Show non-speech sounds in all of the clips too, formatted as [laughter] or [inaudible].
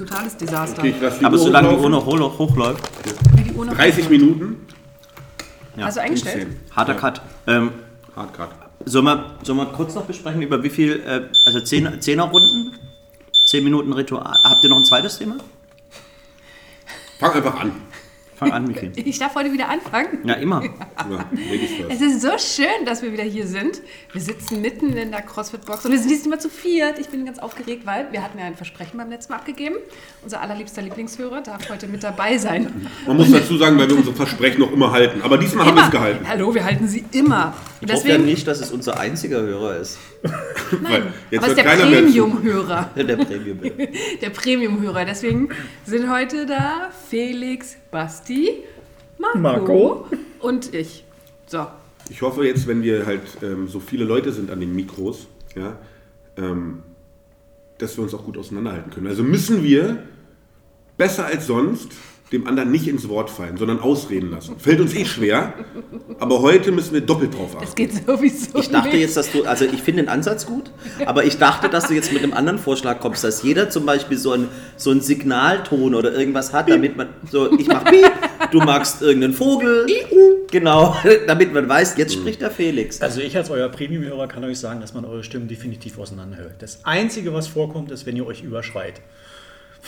totales Desaster. Okay, Aber Uhr solange die. Uhr noch hoch, hochläuft, die Uhr noch 30 Minuten. Hast du eingestellt? 10. harter Cut. Ähm, Hart grad. sollen, wir, sollen wir kurz noch besprechen, über wie viel, äh, also 10, 10er Runden? 10 Minuten Ritual. Habt ihr noch ein zweites Thema? Fang einfach an. Fang an, Miki. [laughs] Ich darf heute wieder anfangen. Ja, immer. [laughs] Ja, first. Es ist so schön, dass wir wieder hier sind. Wir sitzen mitten in der CrossFit-Box und wir sind diesmal zu viert. Ich bin ganz aufgeregt, weil wir hatten ja ein Versprechen beim letzten Mal abgegeben. Unser allerliebster Lieblingshörer darf heute mit dabei sein. Man muss dazu sagen, weil wir unsere Versprechen noch immer halten. Aber diesmal haben wir es gehalten. Hallo, wir halten sie immer. Ich hoffe ja deswegen, nicht, dass es unser einziger Hörer ist. Nein, jetzt aber es ist der. Premium-Hörer. [laughs] Der Premium. [laughs] Der Premium-Hörer. Deswegen sind heute da Felix, Basti, Marco, Marco. und ich. So, Ich hoffe jetzt, wenn wir halt ähm, so viele Leute sind an den Mikros, ja, ähm, dass wir uns auch gut auseinanderhalten können. Also müssen wir besser als sonst dem anderen nicht ins Wort fallen, sondern ausreden lassen. Fällt uns eh schwer, aber heute müssen wir doppelt drauf achten. geht sowieso Ich dachte nicht. jetzt, dass du, also ich finde den Ansatz gut, aber ich dachte, dass du jetzt mit einem anderen Vorschlag kommst, dass jeder zum Beispiel so ein, so einen Signalton oder irgendwas hat, damit man so, ich mach Piep, du magst irgendeinen Vogel, genau, [laughs] damit man weiß, jetzt spricht der Felix. Also ich als euer Premium-Hörer kann euch sagen, dass man eure Stimmen definitiv auseinanderhört. Das Einzige, was vorkommt, ist, wenn ihr euch überschreit.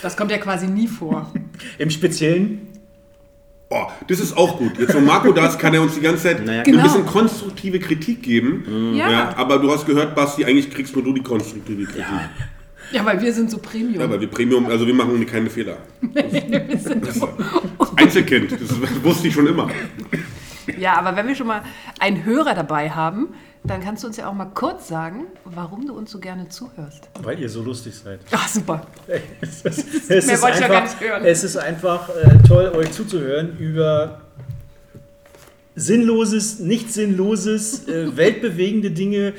Das kommt ja quasi nie vor. [laughs] Im Speziellen, Oh, das ist auch gut. Jetzt, wo Marco da ist, kann er uns die ganze Zeit Naja. ein Genau. bisschen konstruktive Kritik geben. Ja. aber du hast gehört, Basti, eigentlich kriegst nur du die konstruktive Kritik. Ja. Ja, weil wir sind so Premium. weil wir Premium, also wir machen keine Fehler. [laughs] Einzelkind, das wusste ich schon immer. Ja, aber wenn wir schon mal einen Hörer dabei haben, dann kannst du uns ja auch mal kurz sagen, warum du uns so gerne zuhörst. weil ihr so lustig seid. Ach, super. Es [laughs] ist, es Mehr wollte ich ja gar einfach, nicht hören. es ist einfach äh, toll, euch zuzuhören über sinnloses, nicht sinnloses, äh, [laughs] weltbewegende Dinge.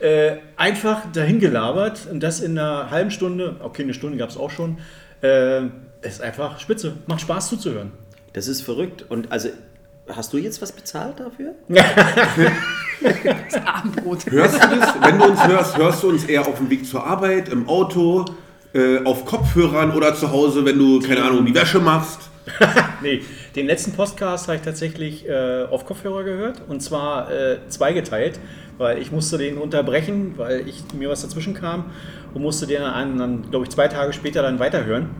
Äh, einfach dahin gelabert und das in einer halben Stunde, okay, eine Stunde gab es auch schon. Äh, ist einfach spitze. Macht Spaß zuzuhören. Das ist verrückt. Und also, hast du jetzt was bezahlt dafür? [laughs] Das Abendbrot. Hörst du das? Wenn du uns hörst, hörst du uns eher auf dem Weg zur Arbeit, im Auto, äh, auf Kopfhörern oder zu Hause, wenn du, keine Ahnung, die Wäsche machst? [laughs] Nee, den letzten Podcast habe ich tatsächlich äh, auf Kopfhörer gehört und zwar äh, zweigeteilt, weil ich musste den unterbrechen, weil ich, mir was dazwischen kam und musste den dann, dann glaube ich, zwei Tage später dann weiterhören.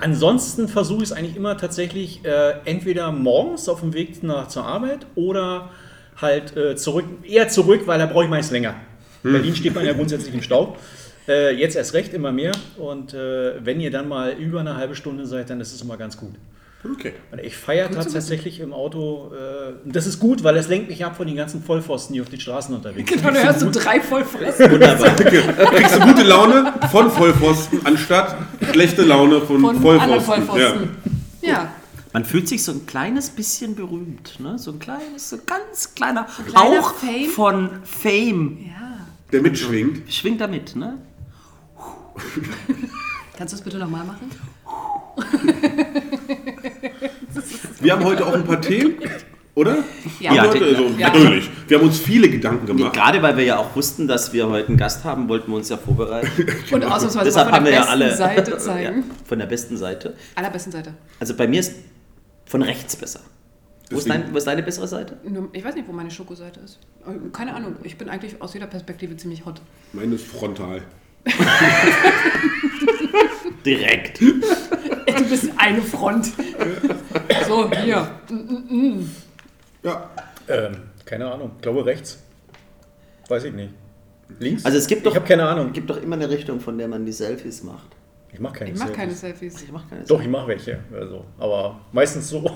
Ansonsten versuche ich es eigentlich immer tatsächlich äh, entweder morgens auf dem Weg nach, zur Arbeit oder halt äh, zurück, eher zurück, weil da brauche ich meist länger. In Berlin steht man ja grundsätzlich im Stau. Äh, jetzt erst recht immer mehr und äh, wenn ihr dann mal über eine halbe Stunde seid, dann ist es immer ganz gut. Okay. Und ich feiere tatsächlich im Auto. Äh, das ist gut, weil es lenkt mich ab von den ganzen Vollpfosten, die auf den Straßen unterwegs sind. Genau, dann hörst du drei Vollfressen [laughs] Wunderbar. Kriegst du gute Laune von Vollpfosten anstatt schlechte Laune von, von Vollpfosten. Vollpfosten. Ja. Man fühlt sich so ein kleines bisschen berühmt, ne? So ein kleines, so ganz kleiner, kleiner Hauch Fame. von Fame. ja. Der mitschwingt. Schwingt damit, ne? Kannst du es bitte nochmal machen? [laughs] Wir haben heute auch ein paar Themen, oder? Ja. Ja, wir die- also, ja. Natürlich. Wir haben uns viele Gedanken Nee, gemacht. gerade weil wir ja auch wussten, dass wir heute einen Gast haben, wollten wir uns ja vorbereiten. [laughs] Und ausnahmsweise Deshalb von haben wir der ja besten alle Seite [laughs] ja, zeigen. von der besten Seite. Allerbesten Seite. Also bei mir ist von rechts besser. Wo ist, dein, wo ist deine bessere Seite? Ich weiß nicht, wo meine Schokoseite ist. Keine Ahnung. Ich bin eigentlich aus jeder Perspektive ziemlich hot. Meine ist frontal. Direkt. Du bist eine Front. So, hier. Ja. Ähm, keine Ahnung, ich glaube rechts. Weiß ich nicht. Links? Also es gibt doch, ich habe keine Ahnung. es gibt doch immer eine Richtung, von der man die Selfies macht. Ich mache keine Ich mache keine Selfies. Selfies. Ich mache keine Doch, ich mache welche. Also, aber meistens so. [laughs]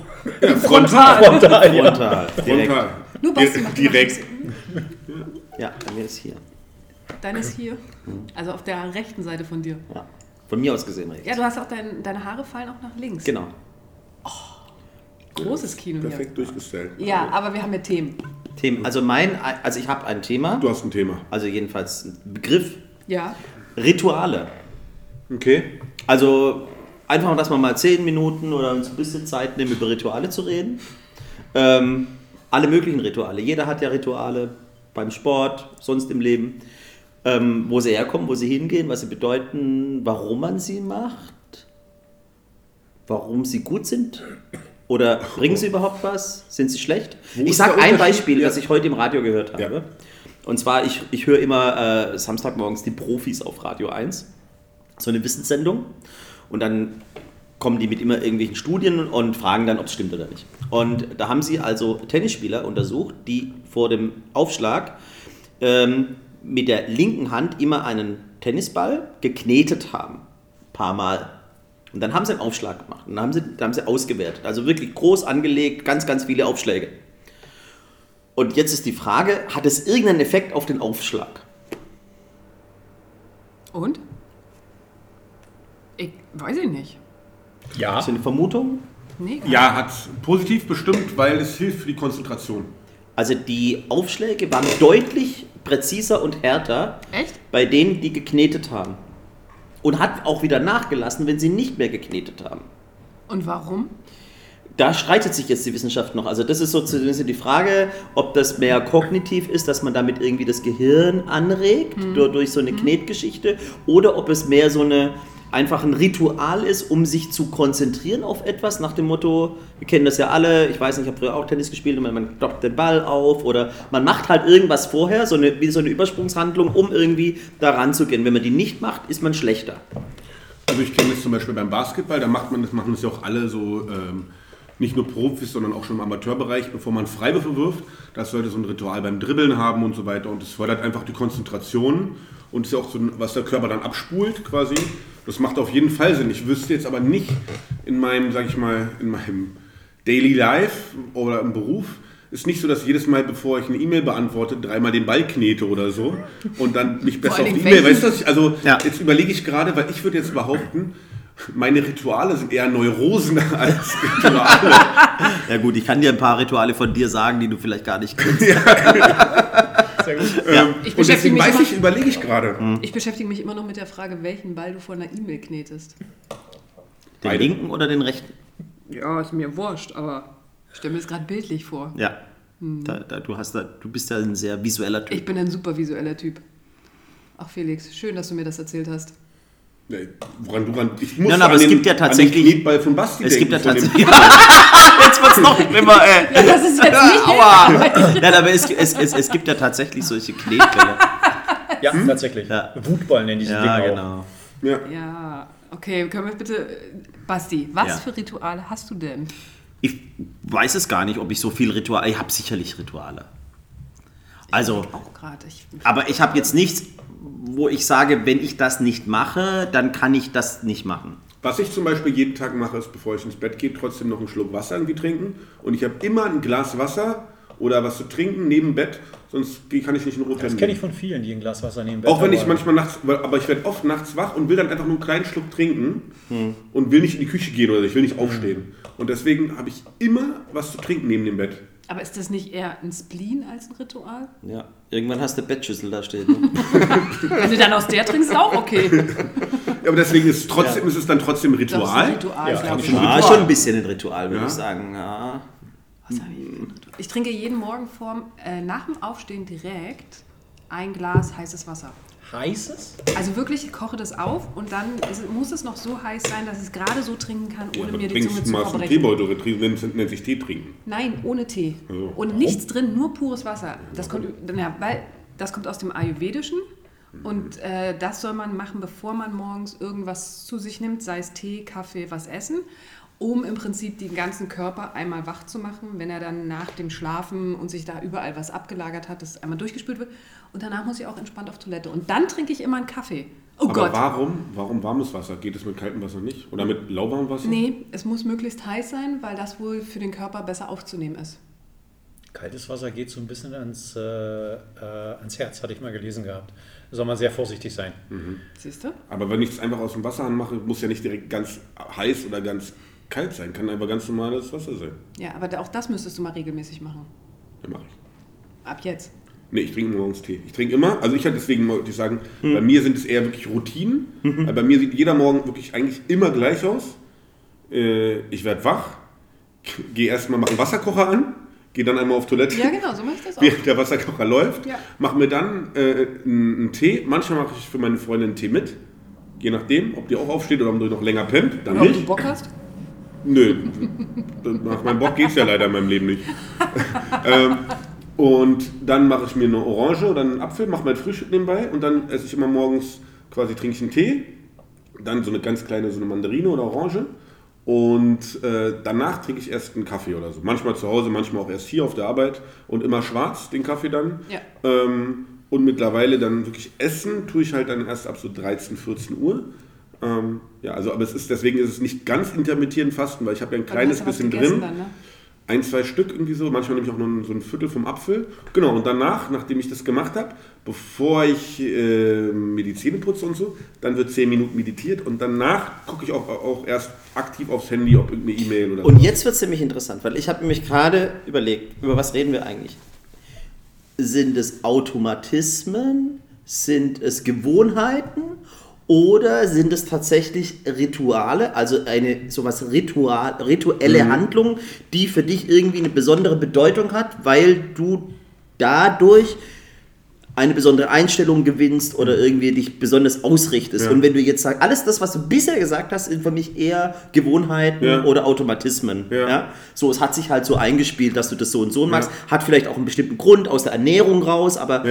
Frontal. Frontal, ja. Frontal. Direkt. Frontal. Nur Basti macht Direkt. Ja, bei mir ist hier. Deine ist hier. Also auf der rechten Seite von dir. Ja. Von mir aus gesehen rechts. Ja, du hast auch dein, deine Haare fallen auch nach links. Genau. Großes Kino hier. Perfekt durchgestellt. Ja, aber wir haben ja Themen. Themen. Also mein, also ich habe ein Thema, Du hast ein Thema. also jedenfalls ein Begriff. Ja. Rituale. Okay. Also einfach, dass man mal zehn Minuten oder uns ein bisschen Zeit nehmen, über Rituale zu reden. Ähm, alle möglichen Rituale. Jeder hat ja Rituale beim Sport, sonst im Leben. Ähm, wo sie herkommen, wo sie hingehen, was sie bedeuten, warum man sie macht, warum sie gut sind oder bringen sie überhaupt was, sind sie schlecht? Wo ich sage ein? Beispiel, Ja. was ich heute im Radio gehört habe. Ja. Und zwar, ich, ich höre immer äh, Samstagmorgens die Profis auf Radio 1, so eine Wissenssendung. Und dann kommen die mit immer irgendwelchen Studien und fragen dann, ob es stimmt oder nicht. Und da haben sie also Tennisspieler untersucht, die vor dem Aufschlag ähm, mit der linken Hand immer einen Tennisball geknetet haben. paar Mal. Und dann haben sie einen Aufschlag gemacht. Und dann haben sie, dann haben sie ausgewertet. Also wirklich groß angelegt, ganz, ganz viele Aufschläge. Und jetzt ist die Frage, hat es irgendeinen Effekt auf den Aufschlag? Und? Ich weiß ich nicht. Ja. Hast du eine Vermutung? Nee, Ja, hat positiv bestimmt, weil es hilft für die Konzentration. Also die Aufschläge waren deutlich präziser und härter Echt? bei denen, die geknetet haben. Und hat auch wieder nachgelassen, wenn sie nicht mehr geknetet haben. Und warum? Da streitet sich jetzt die Wissenschaft noch. Also das ist so so ein bisschen die Frage, ob das mehr kognitiv ist, dass man damit irgendwie das Gehirn anregt durch, durch so eine Knetgeschichte, oder ob es mehr so eine einfach ein Ritual ist, um sich zu konzentrieren auf etwas, nach dem Motto, wir kennen das ja alle, ich weiß nicht, ich habe früher auch Tennis gespielt und man, kloppt den Ball auf oder man macht halt irgendwas vorher, so eine, wie so eine Übersprungshandlung, um irgendwie da ranzugehen. Wenn man die nicht macht, ist man schlechter. Also ich kenne das zum Beispiel beim Basketball, da macht man das, machen das ja auch alle so, ähm, nicht nur Profis, sondern auch schon im Amateurbereich, bevor man Freiwürfe wirft. Das sollte so ein Ritual beim Dribbeln haben und so weiter. Und das fördert einfach die Konzentration und ist ja auch so, was der Körper dann abspult quasi. Das macht auf jeden Fall Sinn. Ich wüsste jetzt aber nicht in meinem, sag ich mal, in meinem Daily Life oder im Beruf, ist nicht so, dass jedes Mal, bevor ich eine E-Mail beantworte, dreimal den Ball knete oder so und dann mich besser auf die E-Mail. Weißt du, also Ja. jetzt überlege ich gerade, weil ich würde jetzt behaupten, meine Rituale sind eher Neurosen [laughs] als Rituale. Ja gut, ich kann dir ein paar Rituale von dir sagen, die du vielleicht gar nicht kennst. [laughs] Sehr gut. ähm, Ich und beschäftige deswegen mich weiß immer- ich, überlege ich gerade. Ich beschäftige mich immer noch mit der Frage, welchen Ball du vor einer E-Mail knetest. Den Beide. linken oder den rechten? Ja, ist mir wurscht, aber ich stelle mir das gerade bildlich vor. Ja. Da, da, du, hast da, du bist ja ein sehr visueller Typ. Ich bin ein super visueller Typ. Ach Felix, schön, dass du mir das erzählt hast. Nee, woran du ran. Ich muss Nein, aber an es gibt ja tatsächlich- den Knetball von Basti Es gibt ja denken, von dem- tatsächlich. [laughs] Jetzt wird's noch schlimmer, ey. Ja, das ist jetzt nicht Aua! [laughs] Nein, aber es, es, es, es gibt ja tatsächlich solche Knetbälle. Ja, tatsächlich. Ja. Wutball nennen die diese Ja, Dinge genau. Ja. Ja, okay, können wir bitte. Basti, was Ja. für Rituale hast du denn? Ich weiß es gar nicht, ob ich so viel Rituale. Ich habe sicherlich Rituale. Also, Auch gerade. Ich, aber ich habe jetzt nichts, wo ich sage, wenn ich das nicht mache, dann kann ich das nicht machen. Was ich zum Beispiel jeden Tag mache, ist, bevor ich ins Bett gehe, trotzdem noch einen Schluck Wasser irgendwie trinken. Und ich habe immer ein Glas Wasser oder was zu trinken neben dem Bett, sonst kann ich nicht in Ruhe Das kenne ich von vielen, die ein Glas Wasser nehmen. Auch wenn ich manchmal nachts, aber ich werde oft nachts wach und will dann einfach nur einen kleinen Schluck trinken und will nicht in die Küche gehen oder ich will nicht aufstehen. Und deswegen habe ich immer was zu trinken neben dem Bett. Aber ist das nicht eher ein Spleen als ein Ritual? Ja, irgendwann hast du eine Bettschüssel da stehen. Ne? [laughs] Wenn du dann aus der trinkst, ist auch okay. Ja, aber deswegen ist es trotzdem, ist es dann trotzdem ein Das ist ein Ritual. Ritual, Ja, glaube ich. schon. Ja, Ritual. schon ein bisschen ein Ritual, würde Ja. ich sagen. Ja. Was hab ich, für ein Ritual? ich trinke jeden Morgen vorm, äh, nach dem Aufstehen direkt ein Glas heißes Wasser. Heißes? Also wirklich, ich koche das auf und dann ist, muss es noch so heiß sein, dass ich es gerade so trinken kann, ohne Aber mir die Zunge du zu mal aus dem verbrechen. Teebeutel oder trinkst- nennt, nennt sich Tee trinken. Nein, ohne Tee. Also. Und nichts drin, nur pures Wasser. Das kommt, ja, weil, das kommt aus dem Ayurvedischen. Und äh, das soll man machen, bevor man morgens irgendwas zu sich nimmt, sei es Tee, Kaffee, was essen, um im Prinzip den ganzen Körper einmal wach zu machen, wenn er dann nach dem Schlafen und sich da überall was abgelagert hat, das einmal durchgespült wird. Und danach muss ich auch entspannt auf Toilette. Und dann trinke ich immer einen Kaffee. Oh Aber Gott. warum, warum warmes Wasser? Geht es mit kaltem Wasser nicht? Oder mit lauwarmem Wasser? Nee, es muss möglichst heiß sein, weil das wohl für den Körper besser aufzunehmen ist. Kaltes Wasser geht so ein bisschen ans, äh, äh, ans Herz, hatte ich mal gelesen gehabt. Da soll man sehr vorsichtig sein. Siehst du? Aber wenn ich es einfach aus dem Wasser anmache, muss ja nicht direkt ganz heiß oder ganz kalt sein. Kann einfach ganz normales Wasser sein. Ja, aber auch das müsstest du mal regelmäßig machen. Dann mache ich. Ab jetzt. Nee, ich trinke morgens Tee. Ich trinke immer, also ich halt deswegen wollte ich sagen, bei mir sind es eher wirklich Routinen. Weil bei mir sieht jeder Morgen wirklich eigentlich immer gleich aus. Äh, ich werde wach, gehe erstmal, mache einen Wasserkocher an, gehe dann einmal auf Toilette, Ja, genau, so mache ich das [laughs] auch. während der Wasserkocher läuft, Ja. mache mir dann äh, einen, Tee. Manchmal mache ich für meine Freundin einen Tee mit. Je nachdem, ob die auch aufsteht oder ob die noch länger pennt. Dann Oder ob du Bock hast. Nö, nach meinem Bock geht es ja leider in meinem Leben nicht. [laughs] ähm, und dann mache ich mir eine Orange oder einen Apfel, mache mein Frühstück nebenbei und dann esse ich immer morgens quasi trinke ich einen Tee, dann so eine ganz kleine so eine Mandarine oder Orange und äh, danach trinke ich erst einen Kaffee oder so. Manchmal zu Hause, manchmal auch erst hier auf der Arbeit und immer schwarz den Kaffee dann. Ja. Ähm, und mittlerweile dann wirklich essen tue ich halt dann erst ab so 13, 14 Uhr. Ähm, ja, also aber es ist deswegen ist es nicht ganz intermittierend Fasten, weil ich habe ja ein kleines bisschen drin. Dann, ne? Ein, zwei Stück irgendwie so, manchmal nehme ich auch nur so ein Viertel vom Apfel. Genau, und danach, nachdem ich das gemacht habe, bevor ich äh, mir die Zähne putze und so, dann wird 10 Minuten meditiert und danach gucke ich auch, auch erst aktiv aufs Handy, ob irgendeine E-Mail oder Und so. jetzt wird es nämlich interessant, weil ich habe nämlich gerade überlegt, über was reden wir eigentlich? Sind es Automatismen? Sind es Gewohnheiten? Oder sind es tatsächlich Rituale, also eine sowas Ritual, rituelle Handlung, die für dich irgendwie eine besondere Bedeutung hat, weil du dadurch eine besondere Einstellung gewinnst oder irgendwie dich besonders ausrichtest. Ja. Und wenn du jetzt sagst, alles das, was du bisher gesagt hast, sind für mich eher Gewohnheiten Ja. oder Automatismen. Ja. So, es hat sich halt so eingespielt, dass du das so und so machst. Hat vielleicht auch einen bestimmten Grund aus der Ernährung raus, aber.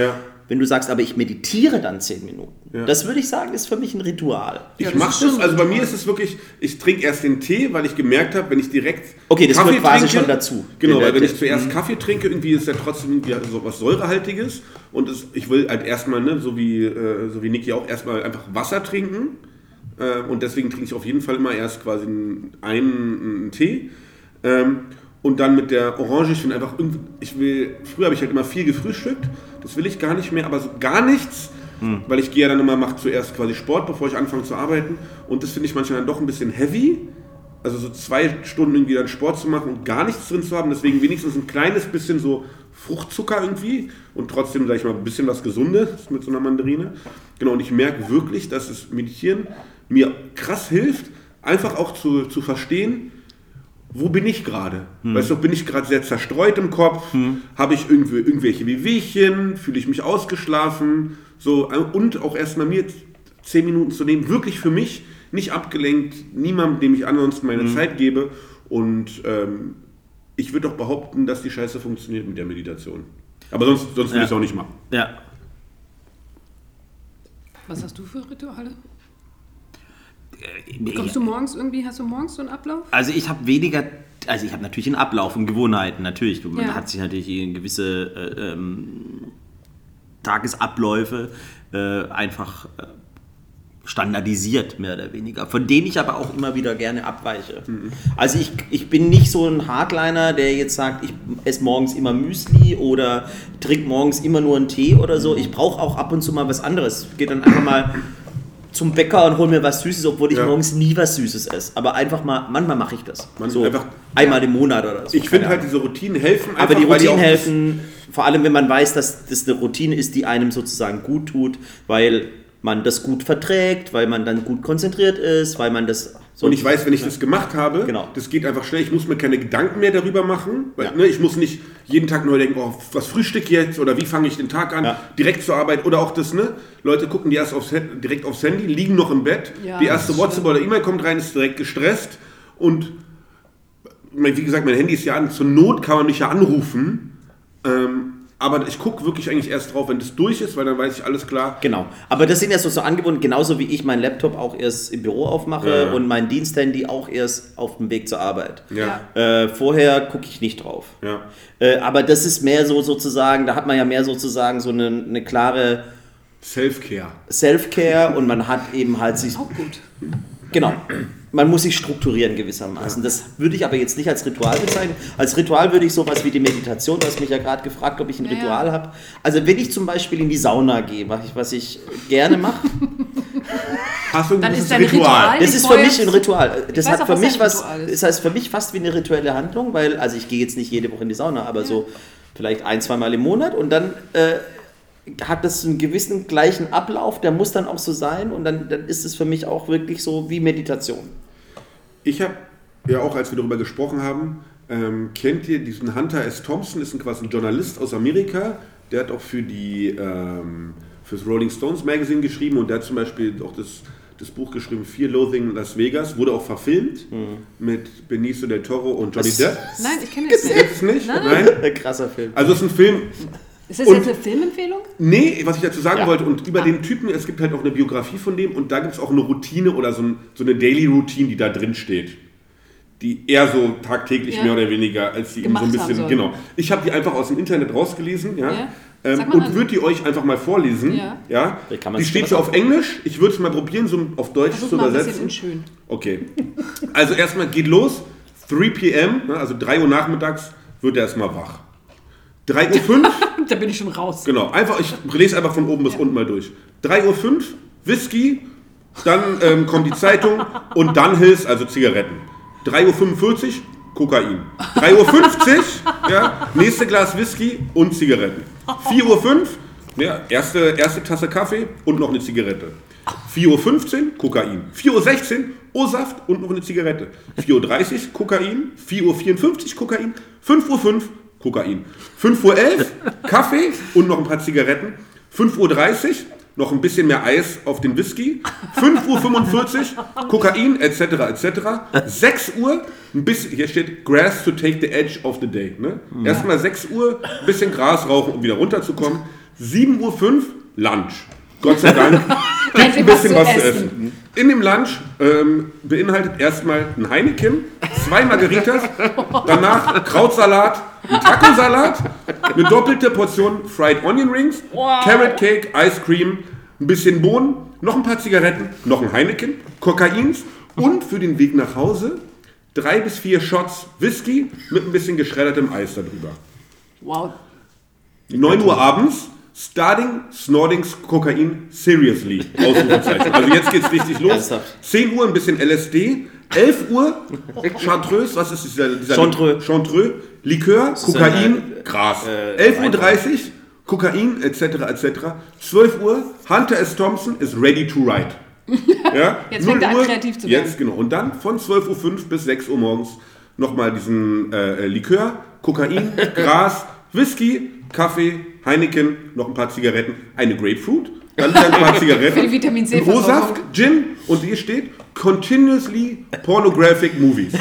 Wenn du sagst, aber ich meditiere dann zehn Minuten, Ja. das würde ich sagen, ist für mich ein Ritual. Ja, Ich das mache das, schon also bei mir ist es wirklich, ich trinke erst den Tee, weil ich gemerkt habe, wenn ich direkt Okay, das gehört quasi schon dazu. Genau, weil wenn ich zuerst Kaffee trinke, irgendwie ist ja trotzdem irgendwie so was Säurehaltiges. Und es, ich will halt erstmal, ne, so wie, äh, so wie Niki auch, erstmal einfach Wasser trinken. Äh, und deswegen trinke ich auf jeden Fall immer erst quasi einen, einen, einen Tee. Ähm, und dann mit der Orange, ich finde einfach, irgendwie- ich will, früher habe ich halt immer viel gefrühstückt, das will ich gar nicht mehr, aber so gar nichts, weil ich gehe ja dann immer, mache zuerst quasi Sport, bevor ich anfange zu arbeiten. Und das finde ich manchmal dann doch ein bisschen heavy, also so zwei Stunden irgendwie dann Sport zu machen und gar nichts drin zu haben, deswegen wenigstens ein kleines bisschen so Fruchtzucker irgendwie und trotzdem, sag ich mal, ein bisschen was Gesundes mit so einer Mandarine. Genau, und ich merke wirklich, dass das Meditieren mir krass hilft, einfach auch zu, zu verstehen, wo bin ich gerade? Weißt du, bin ich gerade sehr zerstreut im Kopf? Habe ich irgendwie irgendwelche Wehwehchen? Fühle ich mich ausgeschlafen? So, äh, und auch erstmal mir zehn Minuten zu nehmen, wirklich für mich, nicht abgelenkt, niemandem, dem ich ansonsten meine Zeit gebe. Und ähm, ich würde auch behaupten, dass die Scheiße funktioniert mit der Meditation. Aber sonst, sonst will Ja. ich es auch nicht machen. Ja. Was hast du für Rituale? Kommst du morgens irgendwie, hast du morgens so einen Ablauf? Also ich habe weniger, also ich habe natürlich einen Ablauf und Gewohnheiten, natürlich. Man Ja. hat sich natürlich in gewisse äh, ähm, Tagesabläufe äh, einfach äh, standardisiert, mehr oder weniger, von denen ich aber auch immer wieder gerne abweiche. Also ich, ich bin nicht so ein Hardliner, der jetzt sagt, ich esse morgens immer Müsli oder trinke morgens immer nur einen Tee oder so. Ich brauche auch ab und zu mal was anderes. Gehe dann einfach mal zum Bäcker und hol mir was Süßes, obwohl ich Ja. morgens nie was Süßes esse. Aber einfach mal, manchmal mache ich das. Man- so einfach- einmal im Monat oder so. Ich finde halt diese Routinen helfen einfach, Aber die Routinen das- helfen, vor allem wenn man weiß, dass das eine Routine ist, die einem sozusagen gut tut, weil man das gut verträgt, weil man dann gut konzentriert ist, weil man das so Und ich weiß, wenn ich das gemacht habe, Genau. das geht einfach schnell. Ich muss mir keine Gedanken mehr darüber machen. Weil, Ja. ne, ich muss nicht jeden Tag neu denken, oh, was frühstück ich jetzt oder wie fange ich den Tag an, Ja. direkt zur Arbeit. Oder auch das, ne? Leute gucken die erst aufs, direkt aufs Handy, liegen noch im Bett. Ja, die erste WhatsApp stimmt. oder E-Mail kommt rein, ist direkt gestresst. Und wie gesagt, mein Handy ist ja an. Zur Not kann man mich ja anrufen. Ähm, aber ich gucke wirklich eigentlich erst drauf, wenn das durch ist, weil dann weiß ich alles klar. Genau. Aber das sind ja so, so Angewohnheiten, genauso wie ich meinen Laptop auch erst im Büro aufmache Ja. und mein Diensthandy auch erst auf dem Weg zur Arbeit. Ja. Äh, vorher gucke ich nicht drauf. Ja. Äh, aber das ist mehr so sozusagen, da hat man ja mehr sozusagen so eine, eine klare Self-Care. Self-Care und man hat eben halt sich Auch gut. Genau. Man muss sich strukturieren gewissermaßen. Das würde ich aber jetzt nicht als Ritual bezeichnen. Als Ritual würde ich sowas wie die Meditation, du hast mich ja gerade gefragt, ob ich ein Ja, ja. Ritual habe. Also wenn ich zum Beispiel in die Sauna gehe, was ich, was ich gerne mache, Hast du ein Dann ist dein Ritual- das ist für mich ein Ritual. Das hat auch, für was mich was, Ritual ist. das heißt für mich fast wie eine rituelle Handlung, weil, also ich gehe jetzt nicht jede Woche in die Sauna, aber so vielleicht ein, zweimal im Monat und dann äh, hat das einen gewissen gleichen Ablauf, der muss dann auch so sein und dann, dann ist es für mich auch wirklich so wie Meditation. Ich habe ja auch, als wir darüber gesprochen haben, Ähm, kennt ihr diesen Hunter S. Thompson? Ist ein quasi ein Journalist aus Amerika. Der hat auch für die ähm, fürs Rolling Stones Magazine geschrieben und der hat zum Beispiel auch das, das Buch geschrieben Fear Loathing in Las Vegas. Wurde auch verfilmt mit Benicio del Toro und Johnny Was? Depp. Nein, ich kenne das Ist nicht. es nicht? Nein. Nein. Ein krasser Film. Also es ist ein Film, Ist das Und- jetzt eine Filmempfehlung? Nee, was ich dazu sagen Ja. wollte, und über den Typen, es gibt halt auch eine Biografie von dem und da gibt es auch eine Routine oder so, ein, so eine Daily Routine, die da drin steht. Die eher so tagtäglich Ja. mehr oder weniger, als die ihm so ein bisschen. Genau. Ich habe die einfach aus dem Internet rausgelesen, ja. Ja. Ähm, und würde die euch einfach mal vorlesen. Ja. ja? Die steht so auf Englisch. Ich würde es mal probieren, so auf Deutsch Versuch zu mal ein bisschen übersetzen. schön. Okay. Also erstmal geht los. 3 p.m., ne, also 3 Uhr nachmittags, wird er erstmal wach. 3.05 Uhr. [laughs] Da bin ich schon raus. Genau, einfach, ich lese einfach von oben bis unten mal durch. 3.05 Uhr, Whisky, dann ähm, kommt die Zeitung und dann Hills, also Zigaretten. 3.45 Uhr, Kokain. 3.50 Uhr, ja, nächste Glas Whisky und Zigaretten. 4.05 Uhr, ja, erste, erste Tasse Kaffee und noch eine Zigarette. 4.15 Uhr, Kokain. 4.16 Uhr, O-Saft und noch eine Zigarette. 4.30 Uhr, Kokain. 4.54 Uhr, Kokain. 5.05 Uhr, Kokain. 5.11 Uhr, Kaffee und noch ein paar Zigaretten. 5.30 Uhr, noch ein bisschen mehr Eis auf den Whisky. 5.45 Uhr, Kokain, etc., etc. 6 Uhr, ein bisschen, hier steht Grass to take the edge of the day. Ne? Erstmal 6 Uhr, ein bisschen Gras rauchen, um wieder runterzukommen. 7.05 Uhr, Lunch. Gott sei Dank gibt [laughs] ein bisschen was zu essen. In dem Lunch ähm, beinhaltet erstmal ein Heineken, zwei Margaritas, danach Krautsalat, ein Tacosalat, eine doppelte Portion Fried Onion Rings, Carrot Cake, Ice Cream, ein bisschen Bohnen, noch ein paar Zigaretten, noch ein Heineken, Kokains und für den Weg nach Hause drei bis vier Shots Whisky mit ein bisschen geschreddertem Eis darüber. Wow. 9 Uhr abends, Starting Snortings Kokain Seriously. Also jetzt geht's richtig los. Ernsthaft? 10 Uhr ein bisschen LSD. 11 Uhr Chartreuse, was ist dieser? dieser Chantreux. Chantreux. Likör, Kokain, ein, äh, Gras. äh, 11.30 Uhr Kokain, etc. etc. 12 Uhr, Hunter S. Thompson is ready to ride. [laughs] Ja? Jetzt fängt 0 er an, Uhr, kreativ zu werden. Jetzt, genau. Und dann von 12.05 Uhr bis 6 Uhr morgens nochmal diesen äh, Likör, Kokain, [laughs] Gras, Whisky, Kaffee, Heineken, noch ein paar Zigaretten, eine Grapefruit, dann wieder ein paar [laughs] Zigaretten, Für die Vitamin C ein O-Saft, Gin und hier steht Continuously Pornographic Movies.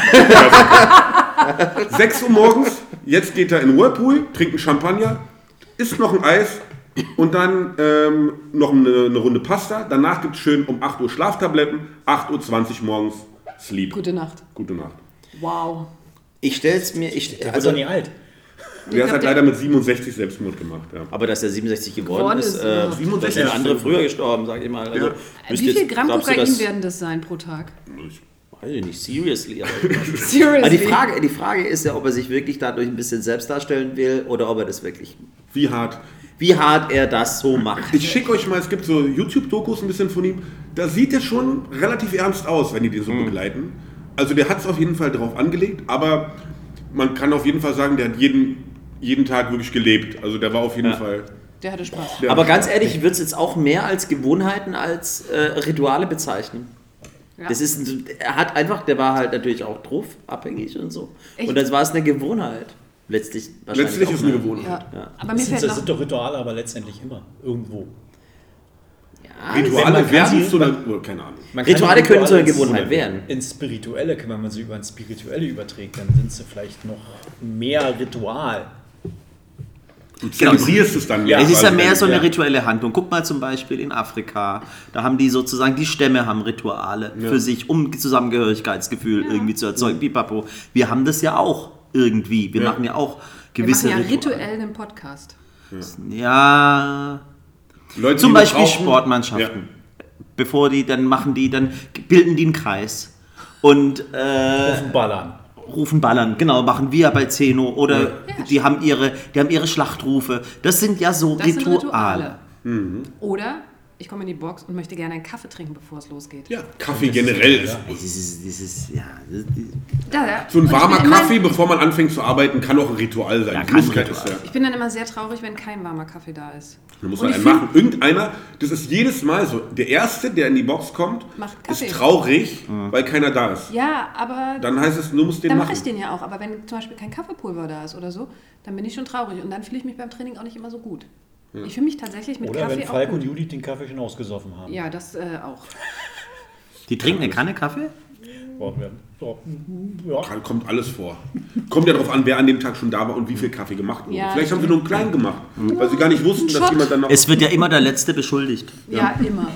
6 Uhr morgens, jetzt geht er in Whirlpool, trinkt einen Champagner, isst noch ein Eis und dann ähm, noch eine, eine Runde Pasta. Danach gibt es schön um 8 Uhr Schlaftabletten, 8.20 Uhr morgens Sleep. Gute Nacht. Gute Nacht. Wow. Ich stell's mir, ich, wird also, doch nie alt. Der hat halt der- leider mit 67 Selbstmord gemacht. Ja. aber dass er 67 geworden, Geworden ist, ist, äh, ja. da 67 sind andere früher gestorben, sag ich mal. Also, Ja. Wie viel Gramm Kokain werden das sein pro Tag? Weiß ich nicht, seriously. Aber, [laughs] Seriously. aber die, Frage, die Frage ist ja, ob er sich wirklich dadurch ein bisschen selbst darstellen will oder ob er das wirklich, Wie hart. wie hart er das so macht. Ich schicke euch mal, es gibt so YouTube-Dokus ein bisschen von ihm. Da sieht er schon relativ ernst aus, wenn die den so Mhm. begleiten. Also der hat es auf jeden Fall drauf angelegt, aber man kann auf jeden Fall sagen, der hat jeden, jeden Tag wirklich gelebt. Also der war auf jeden Ja. Fall. Der hatte Spaß. Der Aber ganz ehrlich, ich würde es jetzt auch mehr als Gewohnheiten als äh, Rituale bezeichnen. Ja. Das ist, ein- er hat einfach, der war halt natürlich auch drauf, abhängig und so. Echt? Und das war es eine Gewohnheit. Letztlich wahrscheinlich Letztlich ist eine eine- Gewohnheit. Ja. Ja. Aber mir Das sind, das sind doch Rituale, aber letztendlich immer. Irgendwo. Ja, Rituale werden zu einer. oh, Keine Ahnung. Rituale können zu einer Gewohnheit werden. Ins Spirituelle, wenn man sie über ins Spirituelle überträgt, dann sind sie vielleicht noch mehr Ritual. Du zelebrierst es dann Ja. Es ist ja mehr so eine ja. rituelle Handlung. Guck mal zum Beispiel in Afrika. Da haben die sozusagen, die Stämme haben Rituale für sich, um Zusammengehörigkeitsgefühl irgendwie zu erzeugen. Pipapo. Wir haben das ja auch irgendwie. Wir Ja. machen ja auch wir gewisse machen ja Rituale. rituell einen Podcast. Ja, Leute, zum Beispiel rauchen- Sportmannschaften. Bevor die, dann machen die, dann bilden die einen Kreis. Und äh, Ballern. Rufen Ballern, genau, machen wir bei Zeno oder die haben ihre, die haben ihre Schlachtrufe. Das sind ja so Das Rituale. Rituale. Oder ich komme in die Box und möchte gerne einen Kaffee trinken, bevor es losgeht. Ja, Kaffee generell ist. Dieses, dieses, ja, das, Ja, ja. So ein warmer bin immer- Kaffee, bevor man anfängt zu arbeiten, kann auch ein Ritual sein. Ja, kann ein Möglichkeit Ritual. ist ja. Ich bin dann immer sehr traurig, wenn kein warmer Kaffee da ist. Man muss Und halt ich einen machen. Irgendeiner, das ist jedes Mal so. Der Erste, der in die Box kommt, Macht Kaffee. ist traurig, weil keiner da ist. Ja, aber Dann heißt es, du musst den dann machen. mache ich den ja auch. Aber wenn zum Beispiel kein Kaffeepulver da ist oder so, dann bin ich schon traurig. Und dann fühle ich mich beim Training auch nicht immer so gut. Ich fühle mich tatsächlich mit Oder Kaffee wenn auch Falk und. Judith den Kaffee schon ausgesoffen haben. Ja, das äh, auch. die trinken eine Kanne Kaffee? Ja, wir- so, ja. Kommt alles vor. Kommt ja darauf an, wer an dem Tag schon da war und wie viel Kaffee gemacht wurde. Ja, Vielleicht haben sie nur einen kleinen gemacht, weil sie gar nicht wussten, dass jemand dann noch. Es wird ja immer der Letzte beschuldigt. Ja, immer.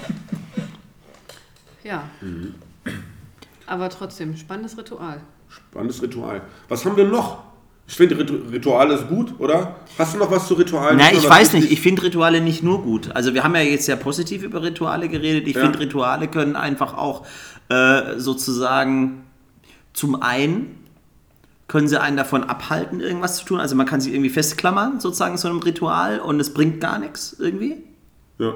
Ja. Mhm. Aber trotzdem, spannendes Ritual. Spannendes Ritual. Was haben wir noch? Ich finde, Ritu- Ritual ist gut, oder? Hast du noch was zu Ritualen? Du ich weiß nicht. Ich finde Rituale nicht nur gut. Also wir haben ja jetzt sehr positiv über Rituale geredet. Ich Ja. finde Rituale können einfach auch äh, sozusagen zum einen können sie einen davon abhalten, irgendwas zu tun. Also man kann sich irgendwie festklammern, sozusagen so einem Ritual und es bringt gar nichts irgendwie. Ja.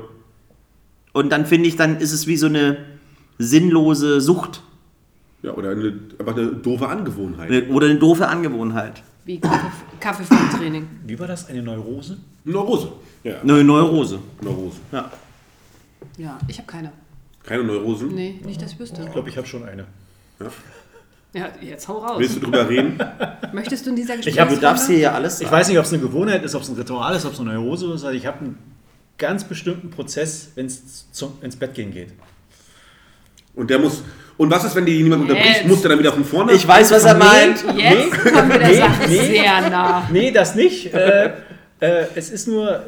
Und dann finde ich, dann ist es wie so eine sinnlose Sucht ja, oder eine, einfach eine doofe Angewohnheit. oder eine doofe Angewohnheit. Wie Kaffee, Kaffee. Wie war das? Eine Neurose? Neurose. Ja, Eine Neurose. Neurose. Ja. Ja, ich habe keine. Keine Neurosen? Nee, nicht, dass ich wüsste. Ich glaube, ich habe schon eine. Ja, jetzt hau raus. Willst du drüber reden? [laughs] Möchtest du in dieser hab- Gesprächsrunde? Du darfst hier ja alles Ich sagen. weiß nicht, ob es eine Gewohnheit ist, ob es ein Ritual ist, ob es eine Neurose ist. Also ich habe einen ganz bestimmten Prozess, wenn es ins Bett gehen geht. Und der muss. Und was ist, wenn die jemand unterbricht? Muss der dann wieder von vorne? Ich weiß, was er meint. Jetzt kommen wir der Nee, Sache nee. sehr nah. Nee, das nicht. äh, äh, es ist nur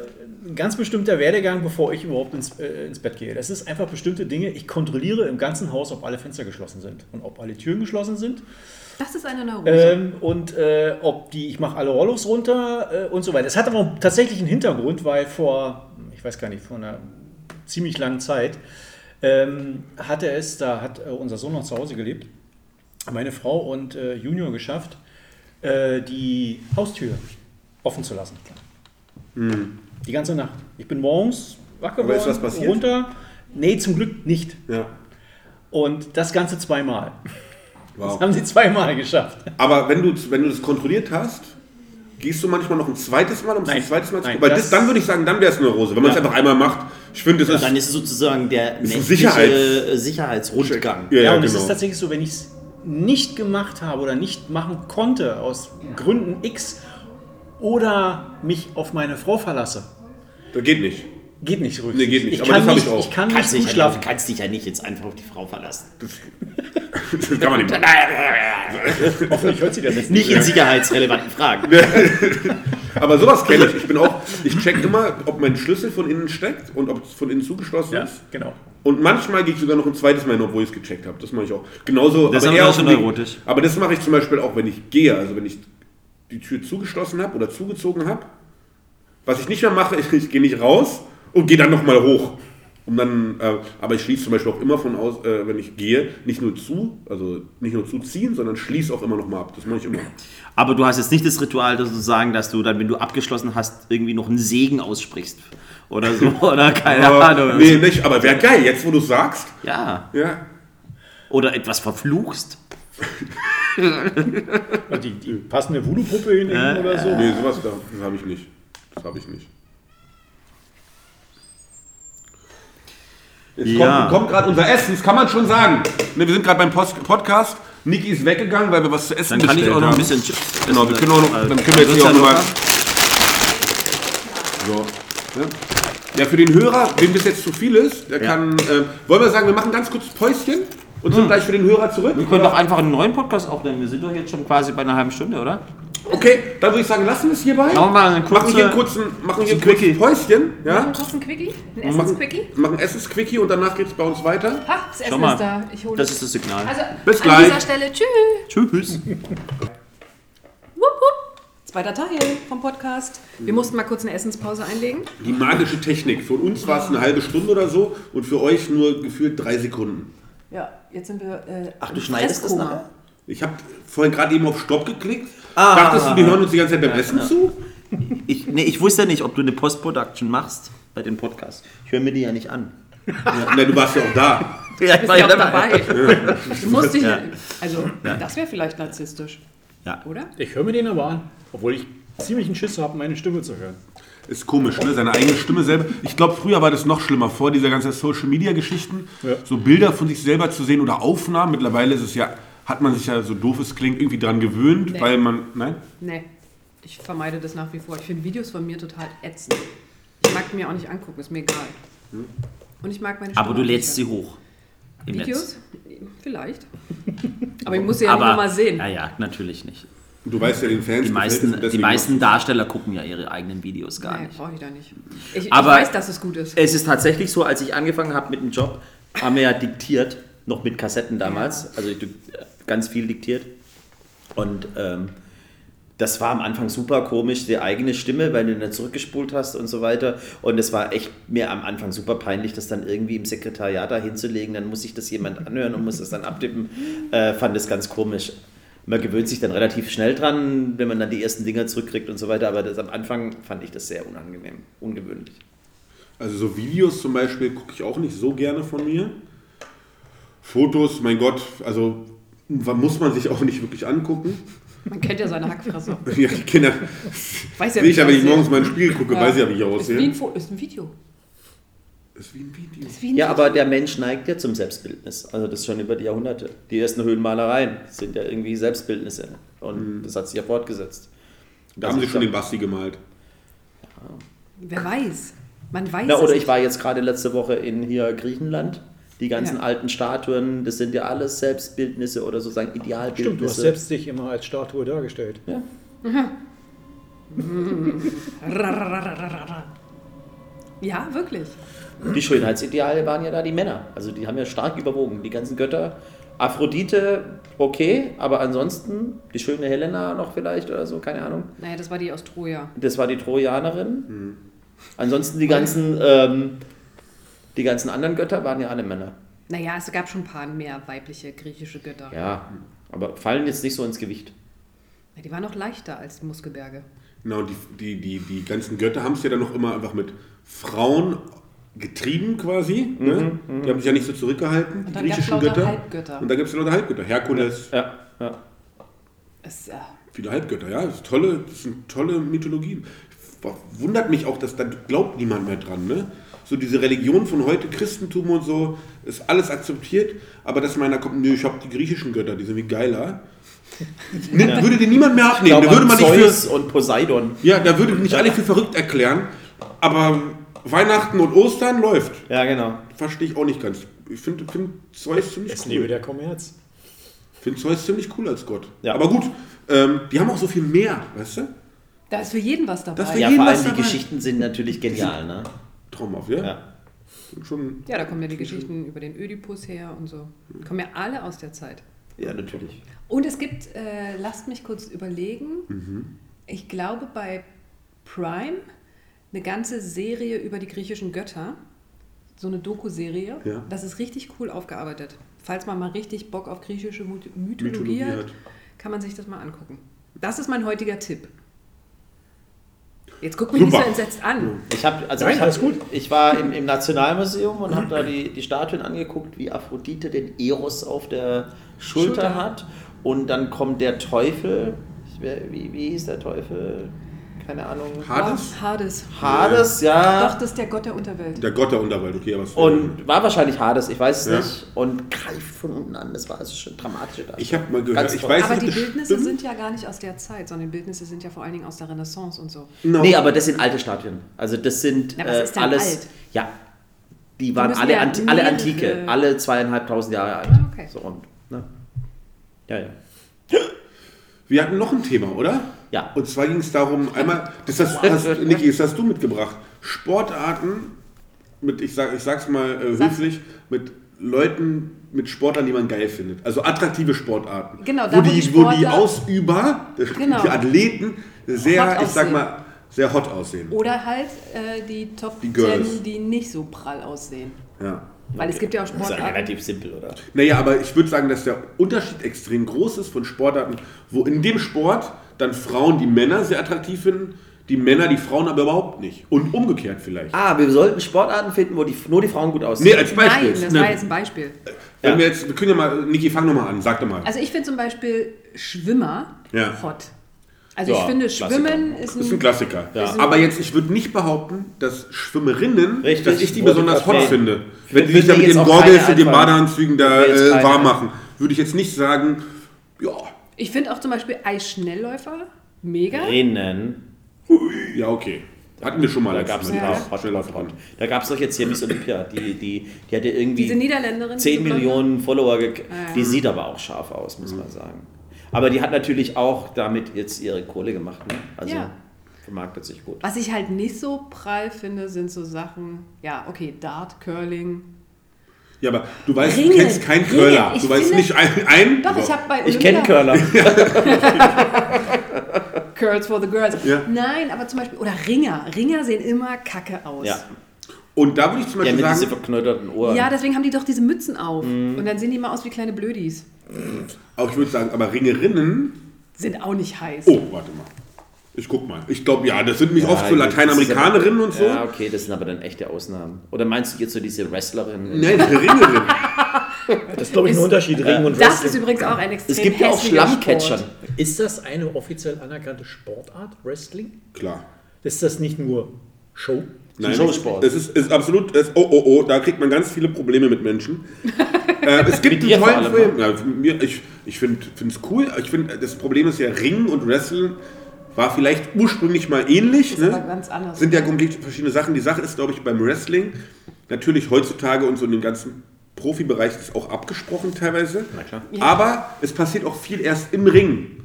ein ganz bestimmter Werdegang, bevor ich überhaupt ins, äh, ins Bett gehe. Das ist einfach bestimmte Dinge. Ich kontrolliere im ganzen Haus, ob alle Fenster geschlossen sind und ob alle Türen geschlossen sind. Das ist eine Neurose. Ähm, und äh, ob die, ich mache alle Rollos runter äh, und so weiter. Es hat aber auch tatsächlich einen Hintergrund, weil vor, ich weiß gar nicht, vor einer ziemlich langen Zeit ähm, hatte es, da hat äh, unser Sohn noch zu Hause gelebt, meine Frau und äh, Junior geschafft, äh, die Haustür offen zu lassen. Die ganze Nacht. Ich bin morgens wach Aber ist geworden, was passiert? runter. Nee, zum Glück nicht. Ja. Und das Ganze zweimal. Das Wow. haben sie zweimal geschafft. Aber wenn du, wenn du das kontrolliert hast, gehst du manchmal noch ein zweites Mal, um es ein zweites Mal zu Nein, Weil das- das, dann würde ich sagen, dann wäre es Neurose. Wenn man es Ja. einfach einmal macht. Ich finde, das ist. Dann ist es sozusagen der Ist nächtliche Sicherheits- Sicherheitsrundgang. Ja, Ja, ja, und es genau. ist tatsächlich so, wenn ich es nicht gemacht habe oder nicht machen konnte, aus Gründen X, oder mich auf meine Frau verlasse, Das geht nicht. geht nicht ruhig. Nee, geht nicht. Ich Aber kann das hab nicht, ich auch. ich kann Kannst, nicht ja, schlafen. nicht- kannst dich ja nicht jetzt einfach auf die Frau verlassen. Das [laughs] kann man nicht [laughs] machen. Hoffentlich hört sie das jetzt Nicht in sicherheitsrelevanten Fragen. [laughs] Aber sowas kenne ich. Ich bin auch, ich check immer, ob mein Schlüssel von innen steckt und ob es von innen zugeschlossen Ja, ist. genau. Und manchmal gehe ich sogar noch ein zweites Mal hin, obwohl ich es gecheckt habe. Das mache ich auch. Genauso. Das aber eher schon dem Weg- neurotisch. Aber das mache ich zum Beispiel auch, wenn ich gehe. Also wenn ich die Tür zugeschlossen habe oder zugezogen habe. Was ich nicht mehr mache, ist, [laughs] ich gehe nicht raus und gehe dann nochmal hoch. Um dann, äh, aber ich schließe zum Beispiel auch immer von aus, äh, wenn ich gehe, nicht nur zu, also nicht nur zuziehen, sondern schließe auch immer nochmal ab. Das mache ich immer. Aber du hast jetzt nicht das Ritual, dass du sagen, dass du dann, wenn du abgeschlossen hast, irgendwie noch einen Segen aussprichst. Oder so. [laughs] Oder keine Aber, Ahnung. nee, nicht, aber wäre geil, jetzt wo du sagst. Ja. Ja. Oder etwas verfluchst. [laughs] Die, die passende Voodoo-Puppe hinhängen oder so. Nee, sowas da, das habe ich nicht. Das habe ich nicht. Jetzt Ja. kommt, kommt gerade unser Essen, das kann man schon sagen. Ne, wir sind gerade beim Post Podcast. Niki ist weggegangen, weil wir was zu essen Dann kann ich auch noch ein bisschen Chips. Genau, wir können auch noch, dann können wir jetzt hier auch ja nochmal. So. Ja. ja, für den Hörer, dem das jetzt zu viel ist, der Ja. kann. Äh, wollen wir sagen, wir machen ganz kurz Päuschen und sind gleich für den Hörer zurück? Wir können doch einfach einen neuen Podcast aufnehmen. Wir sind doch jetzt schon quasi bei einer halben Stunde, oder? Okay, dann würde ich sagen, lassen wir es hierbei. Machen wir mal eine kurze- machen hier einen kurzen, machen hier ein Quickie. Päuschen. Ja? Machen wir kurz ein Quickie? Ein machen, Essensquickie? machen Essensquickie und danach geht es bei uns weiter. Ha, das Essen mal. ist da. Ich hole Das ist das Signal. Also, Bis an gleich. dieser Stelle, tschüss. Tschüss. Wupp, wupp. Zweiter Teil vom Podcast. Wir mussten mal kurz eine Essenspause einlegen. Die magische Technik. Für uns war es eine halbe Stunde oder so und für euch nur gefühlt drei Sekunden. Ja, jetzt sind wir. Äh, Ach, du schneidest das Fresskoma. nachher? Ich habe vorhin gerade eben auf Stopp geklickt. Ah. Dachtest du, die hören uns die ganze Zeit beim Essen zu? Ich, nee, ich wusste ja nicht, ob du eine Post-Production machst bei den Podcasts. Ich höre mir die ja nicht an. Ja, du warst ja auch da. Ja, Bist ja auch dabei. Ja. Du musst dich, Ja. also, Ja. das wäre vielleicht narzisstisch, Ja. oder? Ich höre mir den aber an, obwohl ich ziemlich einen Schiss habe, meine Stimme zu hören. Ist komisch, ne? Seine eigene Stimme selber. Ich glaube, früher war das noch schlimmer. Vor dieser ganzen Social Media Geschichten, Ja. so Bilder von sich selber zu sehen oder Aufnahmen. Mittlerweile ist es ja, hat man sich ja so doof es klingt, irgendwie dran gewöhnt, Nee. weil man. Nein? Nee, ich vermeide das nach wie vor. Ich finde Videos von mir total ätzend. Ich mag mir auch nicht angucken, ist mir egal. Und ich mag meine Aber Stimme du auch lädst sie hoch. Im Videos? Netz. Vielleicht. Aber ich muss sie ja Aber, nicht mal sehen. Ja, ja, natürlich nicht. Du weißt ja, den Fans. Die meisten, die meisten Darsteller gucken ja ihre eigenen Videos gar nee, nicht. brauche ich da nicht. Ich, Aber- ich weiß, dass es gut ist. Es ist tatsächlich so, als ich angefangen habe mit dem Job, haben wir ja diktiert, noch mit Kassetten damals, also ich, ganz viel diktiert. Und ähm, das war am Anfang super komisch, die eigene Stimme, weil du dann zurückgespult hast und so weiter. Und es war echt mir am Anfang super peinlich, das dann irgendwie im Sekretariat da hinzulegen. Dann muss sich das jemand anhören und muss das dann abtippen. Äh, fand es ganz komisch. Man gewöhnt sich dann relativ schnell dran, wenn man dann die ersten Dinger zurückkriegt und so weiter. Aber das, am Anfang fand ich das sehr unangenehm, ungewöhnlich. Also so Videos zum Beispiel gucke ich auch nicht so gerne von mir. Fotos, mein Gott, also muss man sich auch nicht wirklich angucken. Man kennt ja seine Hackfresse. [laughs] Ja, die Kinder. Weiß ja, Sehe ich ja, wenn ich morgens mal in den Spiegel gucke, weiß ich ja, wie ich Ist wie ein, aussehe. Fo- ist ein Video. Ist wie ein Video. Ist wie ein Ja, Video. aber der Mensch neigt ja zum Selbstbildnis. Also das schon über die Jahrhunderte. Die ersten Höhlenmalereien sind ja irgendwie Selbstbildnisse. Und das hat sich ja fortgesetzt. Da haben sie schon den Basti gemalt. Wer weiß. Man weiß Na, es oder nicht. ich war jetzt gerade letzte Woche in hier Griechenland. Die ganzen Ja. alten Statuen, das sind ja alles Selbstbildnisse oder sozusagen Stimmt, du Idealbildnisse. hast selbst dich immer als Statue dargestellt. ja. [laughs] Ja, wirklich. Die Schönheitsideale waren ja da die Männer. Also die haben ja stark überwogen. Die ganzen Götter. Aphrodite, okay, aber ansonsten die schöne Helena noch vielleicht oder so, keine Ahnung. Naja, das war die aus Troja. Das war die Trojanerin. Ansonsten die ganzen, ähm, die ganzen anderen Götter waren ja alle Männer. Naja, es gab schon ein paar mehr weibliche griechische Götter. Ja, aber fallen jetzt nicht so ins Gewicht. Ja, die waren noch leichter als die Muskelberge. Genau, die, die, die, die ganzen Götter haben es ja dann noch immer einfach mit Frauen getrieben quasi. Ne? Die haben sich ja nicht so zurückgehalten, die griechischen Götter. Halbgötter. Und da gibt es ja lauter Halbgötter. Herkules, Ja, ja. Es, äh, viele Halbgötter, ja. Das, ist tolle, das sind tolle Mythologien. Wundert mich auch, dass da glaubt niemand mehr dran. Ne? So diese Religion von heute, Christentum und so, ist alles akzeptiert. Aber dass meiner kommt, nö, ich habe die griechischen Götter, die sind wie geiler. [laughs] Nimmt, Würde dir niemand mehr abnehmen. Da würde man nicht für, Zeus und Poseidon. Ja, da würde nicht alle für verrückt erklären, aber Weihnachten und Ostern läuft. Ja, genau. Verstehe ich auch nicht ganz. Ich finde find Zeus ziemlich Es cool. der Kommerz. Ich finde Zeus ziemlich cool als Gott. Ja. Aber gut, ähm, die haben auch so viel mehr, weißt du? da ist für jeden was dabei. Das für Ja, jeden vor was allem die. Geschichten sind natürlich genial, ne? Traumhaft, ja? Ja. Schon, Ja, da kommen ja die Geschichten über den Ödipus her und so. Kommen ja alle aus der Zeit. Ja, natürlich. Und es gibt, äh, lasst mich kurz überlegen, ich glaube bei Prime eine ganze Serie über die griechischen Götter, so eine Doku-Serie. Ja. Das ist richtig cool aufgearbeitet. Falls man mal richtig Bock auf griechische Myth- Mythologie, Mythologie hat, hat. kann man sich das mal angucken. Das ist mein heutiger Tipp. Jetzt guck mich nicht so Super. entsetzt an. Ich habe also Nein, ich, alles hab, gut. ich war im, im Nationalmuseum und habe da die, die Statuen angeguckt, wie Aphrodite den Eros auf der Schulter, Schulter. hat und dann kommt der Teufel. Wie, wie hieß der Teufel? Keine Ahnung. Hades? Hades. Hades, ja. Doch, das ist der Gott der Unterwelt. Der Gott der Unterwelt, okay, aber es Und war wahrscheinlich Hades, ich weiß es Ja. nicht. Und greift von unten an, das war also schon dramatisch. Ich habe mal gehört, Ganz ich toll. weiß Aber nicht, die ob das Bildnisse stimmt. sind ja gar nicht aus der Zeit, sondern die Bildnisse sind ja vor allen Dingen aus der Renaissance und so. No. Nee, aber das sind alte Statuen. Also das sind Na, was äh, ist denn alles. alt? Ja. Die waren alle, ja alle Antike, alle zweieinhalbtausend Jahre alt. Ah, okay. So und, ne? Ja, ja. Wir hatten noch ein Thema, oder? Ja. Und zwar ging es darum, einmal, das hast, hast, [laughs] Niki, das hast du mitgebracht. Sportarten mit, ich, sag, ich sag's mal äh, höflich, mit Leuten, mit Sportlern, die man geil findet. Also attraktive Sportarten. Genau, wo, da, wo die, die wo die Sportler- Ausüber, Genau. die Athleten, sehr, Hot ich sag aussehen. mal, sehr hot aussehen. Oder halt äh, die Top Die Girls. 10, die nicht so prall aussehen. Ja. Weil es gibt ja auch Das ist ja Sportarten. relativ simpel, oder? Naja, aber ich würde sagen, dass der Unterschied extrem groß ist von Sportarten, wo in dem Sport dann Frauen, die Männer sehr attraktiv finden, die Männer die Frauen aber überhaupt nicht. Und umgekehrt vielleicht. Ah, wir sollten Sportarten finden, wo die, nur die Frauen gut aussehen. Nee, als Beispiel. Nein, das Ne, war jetzt ein Beispiel. wenn Ja. wir jetzt, wir können ja mal, Niki, fang nochmal an, sag doch mal. Also ich finde zum Beispiel Schwimmer Ja. hot. Also Ja, ich finde. Schwimmen ist Das ist ein ein... Klassiker. Ja. Aber jetzt, ich würde nicht behaupten, dass Schwimmerinnen, Richtig. dass ich die besonders hot finde. Wenn die sich da mit den keine und den. Badeanzügen da äh, warm ein. machen, würde ich jetzt nicht sagen, ja, Ich finde auch zum Beispiel Eisschnellläufer mega. Rennen. ja, okay. Hatten wir schon mal. Da gab es ein paar. Da gab es doch jetzt hier Miss Olympia. Die, die, die hatte irgendwie Diese Niederländerin. 10 diese Blonde. Millionen Follower. Ge ja. Die sieht aber auch scharf aus, muss man sagen. Aber die hat natürlich auch damit jetzt ihre Kohle gemacht. Ne? Also Ja. vermarktet sich gut. Was ich halt nicht so prall finde, sind so Sachen, ja, okay, Dart, Curling. Ja, aber du weißt, Ringen. du kennst keinen Ringen. Curler. Ich Du weißt finde- nicht ein. ein Doch, ich habe bei Ich kenne Curler. [laughs] Curls for the Girls. Ja. Nein, aber zum Beispiel, oder Ringer. Ringer sehen immer kacke aus. Ja. Und da würde ich zum Ja, Beispiel mit diese sagen, verknöterten Ohren. Ja, deswegen haben die doch diese Mützen auf. Mhm. Und dann sehen die immer aus wie kleine Blödis. auch ich würde sagen, aber Ringerinnen. Sind auch nicht heiß. Oh, warte mal. Ich guck mal. Ich glaube, ja, das sind mich Ja, oft so ist Lateinamerikanerinnen aber- und so. Ja, okay, das sind aber dann echte Ausnahmen. Oder meinst du jetzt so diese Wrestlerinnen? Nein, Ringerin. Das ist, glaube ich, ein Ist- Unterschied, Ring und Das ist Wrestling. übrigens auch ein extrem Es gibt ja auch Schlammcatchern. Sport. Ist das eine offiziell anerkannte Sportart, Wrestling? Klar. Ist das nicht nur Show? Nein, Showsport. Es ist, ist absolut, es, oh, oh, oh, da kriegt man ganz viele Probleme mit Menschen. [laughs] äh, es gibt einen tollen allem, Film. Ja, mir, ich ich finde es cool. Ich finde, das Problem ist ja, Ringen und Wrestling war vielleicht ursprünglich mal ähnlich. Ist Ne? aber ganz anders. Sind ja komplett verschiedene Sachen. Die Sache ist, glaube ich, beim Wrestling, natürlich heutzutage und so in dem ganzen Profibereich ist auch abgesprochen teilweise. Na klar. Aber es passiert auch viel erst im Ring.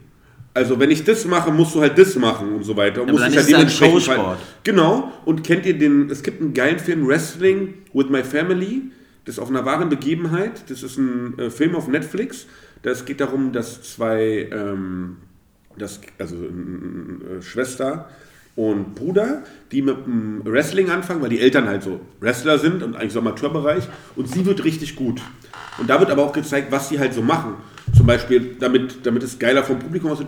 Also wenn ich das mache, musst du halt das machen und so weiter. Und aber musst dann dich ist es ein dementsprechend Showsport. Genau. Und kennt ihr den, es gibt einen geilen Film Wrestling with My Family. Das ist auf einer wahren Begebenheit. Das ist ein äh, Film auf Netflix. Das geht darum, dass zwei, ähm, das, also äh, Schwester und Bruder, die mit dem Wrestling anfangen, weil die Eltern halt so Wrestler sind und eigentlich so Amateurbereich. Und sie wird richtig gut. Und da wird aber auch gezeigt, was sie halt so machen. Zum Beispiel, damit, damit es geiler vom Publikum aussieht,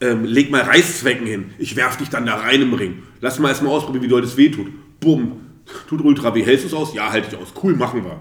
ähm, leg mal Reißzwecken hin. Ich werf dich dann da rein im Ring. Lass mal erstmal ausprobieren, wie doll das weh tut. Bumm. Tut ultra weh. Hältst du es aus? Ja, halte ich aus. Cool, machen wir.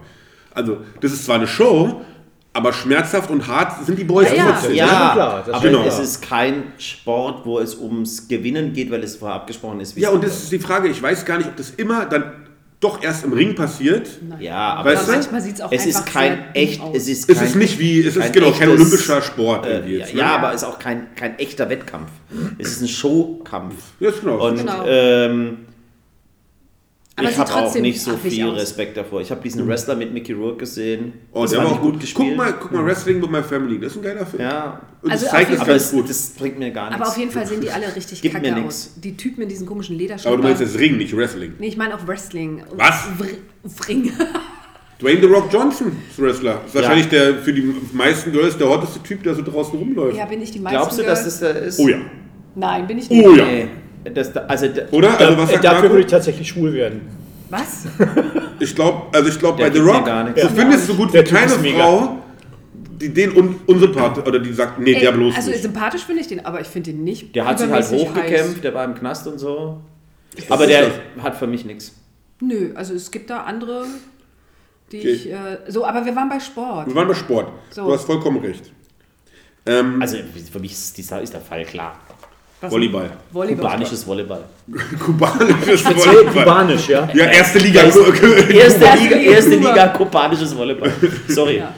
Also, das ist zwar eine Show, aber schmerzhaft und hart sind die Boys Ja, ja. trotzdem. Ja, ist schon klar, das ist aber klar. es ist kein Sport, wo es ums Gewinnen geht, weil es vorher abgesprochen ist. wie Ja, es und das ist die Frage, ich weiß gar nicht, ob das immer dann doch erst im Ring passiert. Ja, aber Weißt du? manchmal sieht es auch es ist kein echt, aus. es ist Es kein, ist nicht wie, es ist kein genau kein echtes, olympischer Sport. Äh, irgendwie ja, jetzt, ne? ja, aber es ist auch kein, kein echter Wettkampf. Es ist ein Showkampf. Ja, genau. Und Genau. ähm, Aber ich habe auch nicht so viel aus. Respekt davor. Ich habe diesen Wrestler mit Mickey Rourke gesehen. oh, das der war auch gut. gespielt. Guck mal, guck mal, Wrestling with my family. Das ist ein geiler Film. Ja, Und Also das zeigt es aber ganz es, gut. das bringt mir gar nichts. Aber auf jeden Fall sehen die alle richtig Gibt kacke mir aus. Die Typen in diesen komischen aber Lederschuhen. du meinst jetzt Ring, nicht Wrestling. Nee, ich meine auch Wrestling. Was? Ring. [laughs] Dwayne The Rock Johnson ist Wrestler. Ist Ja. wahrscheinlich der für die meisten Girls der hotteste Typ, der so draußen rumläuft. ja, bin ich die meisten Glaubst du, dass das der ist? Oh ja. Nein, bin ich nicht. Oh ja. Das, also, der- Oder? Also was sagt Dafür Marco? würde ich tatsächlich schwul werden. Was? [laughs] Ich glaube, also ich glaube bei The Rock, du Ja. findest so gut wie keine. Frau, die den un unsympathisch oder die sagt, nee, Ey, der bloß also nicht. sympathisch finde ich den, aber ich finde den nicht. der hat sich halt hochgekämpft, heiß. der war im Knast und so. Aber ist der das? hat für mich nichts. Nö, also es gibt da andere, die Okay. ich. Äh, so, aber wir waren bei Sport. Wir waren bei Sport. So. Du hast vollkommen recht. Ähm, Also für mich ist, dieser, ist der Fall klar. Was- Volleyball. Volleyball. Kubanisches Volleyball. [laughs] Kubanisches Speziell Volleyball. kubanisch, ja. Ja, erste Liga. Erste Liga, Liga, erste. Liga kubanisches Volleyball. Sorry. Ja.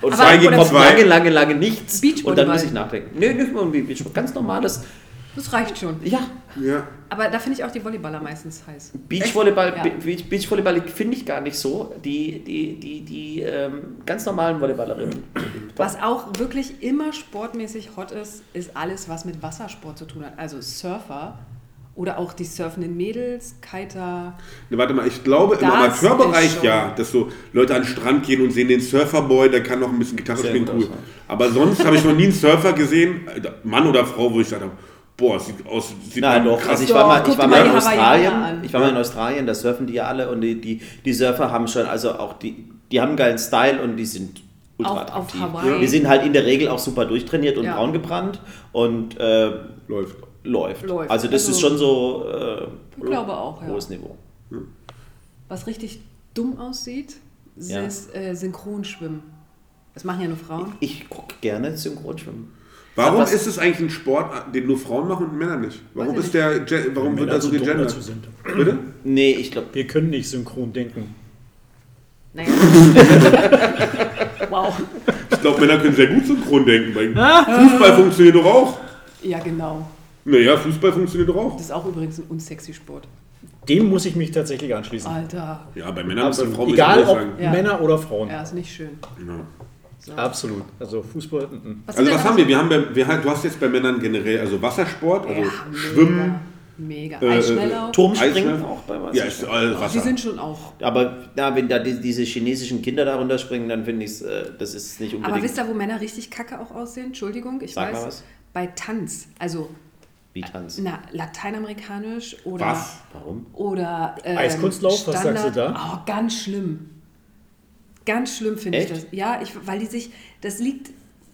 Und zwei oder- kommt lange, lange, lange nichts. Und dann muss ich nachdenken. Nee, nicht mal ein Beachvolleyball. Ganz normales. Das reicht schon. Ja, Ja. Aber da finde ich auch die Volleyballer meistens heiß. Beachvolleyball, Ja. Be- Beach, Beachvolleyball finde ich gar nicht so. Die, die, die, die ähm, ganz normalen Volleyballerinnen. Was auch wirklich immer sportmäßig hot ist, ist alles, was mit Wassersport zu tun hat. Also Surfer oder auch die surfenden Mädels, Kiter. Ne, warte mal, ich glaube im Amateurbereich ja, dass so Leute an den Strand gehen und sehen den Surferboy, der kann noch ein bisschen Gitarre Sehr spielen, cool. Aber sonst habe ich noch nie einen Surfer gesehen, äh, Mann oder Frau, wo ich gesagt habe, boah, sieht aus, sieht Na man doch, krass. also ich war mal, ich war mal in Australien. Ich war mal in Australien, da surfen die ja alle und die, die, die Surfer haben schon, also auch die, die haben einen geilen Style und die sind ultra Auch auf attraktiv. Hawaii. Die sind halt in der Regel auch super durchtrainiert und Ja. braun gebrannt und äh, Läuft. läuft. Läuft. Also das Also- ist schon so äh, Ich glaube auch, ja. hohes Niveau. Was richtig dumm aussieht, Ja. ist äh, Synchronschwimmen. Das machen ja nur Frauen. Ich gucke gerne Synchronschwimmen. Warum ist es eigentlich ein Sport, den nur Frauen machen und Männer nicht? Warum ist der, Ge- warum wird da so gegendert? Bitte? Nee, ich glaube, Wir können nicht synchron denken. Naja. [laughs] wow. Ich glaube, Männer können sehr gut synchron denken. Bei Fußball funktioniert doch auch. Ja, genau. Naja, Fußball funktioniert doch auch. Das ist auch übrigens ein unsexy Sport. Dem muss ich mich tatsächlich anschließen. Alter. Ja, bei Männern und bei. Frauen Egal ob sagen. Ja. Männer oder Frauen. Ja, ist nicht schön. Ja. Absolut. Also Fußball. mm, mm. Was Also was haben wir? Wir haben, bei- wir, du hast jetzt bei Männern generell, also Wassersport, also Ja, Schwimmen, Mega. Äh, Eisschnelllauf. Turmspringen auch bei was. ja, ist all die Wasser. sind schon auch. Aber ja, wenn da die, diese chinesischen Kinder da runterspringen, dann finde ich äh, das ist nicht unbedingt. Aber wisst ihr, wo Männer richtig kacke auch aussehen? Entschuldigung, ich Sag mal weiß. was. Bei Tanz. Also, wie Tanz. na, lateinamerikanisch oder. Was? Warum? Oder. Ähm, Eiskunstlauf, was sagst du da? Oh, ganz schlimm. Ganz schlimm finde ich das. Ja, ich, weil die sich. Das liegt.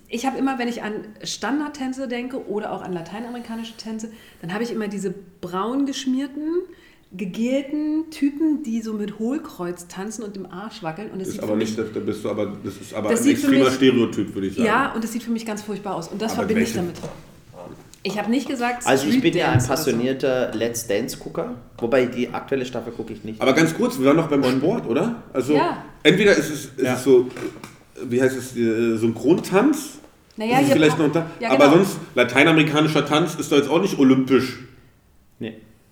Ich habe immer, wenn ich an Standardtänze denke oder auch an lateinamerikanische Tänze, dann habe ich immer diese braun geschmierten, gegelten Typen, die so mit Hohlkreuz tanzen und im Arsch wackeln. Und das Ist aber nicht, mich, da bist du aber, das ist aber Das ein extremer mich- Stereotyp, würde ich sagen. Ja, und das sieht für mich ganz furchtbar aus. Und das Aber verbinde ich welche? damit. Ich habe nicht gesagt, Also ich bin ja ein oder so. passionierter Let's Dance-Gucker, wobei die aktuelle Staffel gucke ich nicht. Aber ganz kurz, wir waren noch beim Sport, oder? Also Ja. entweder ist es, ist Ja. es so, äh, wie heißt es, äh, Synchrontanz? Naja, ist vielleicht noch unter, ja, aber genau. sonst, lateinamerikanischer Tanz ist doch jetzt auch nicht olympisch.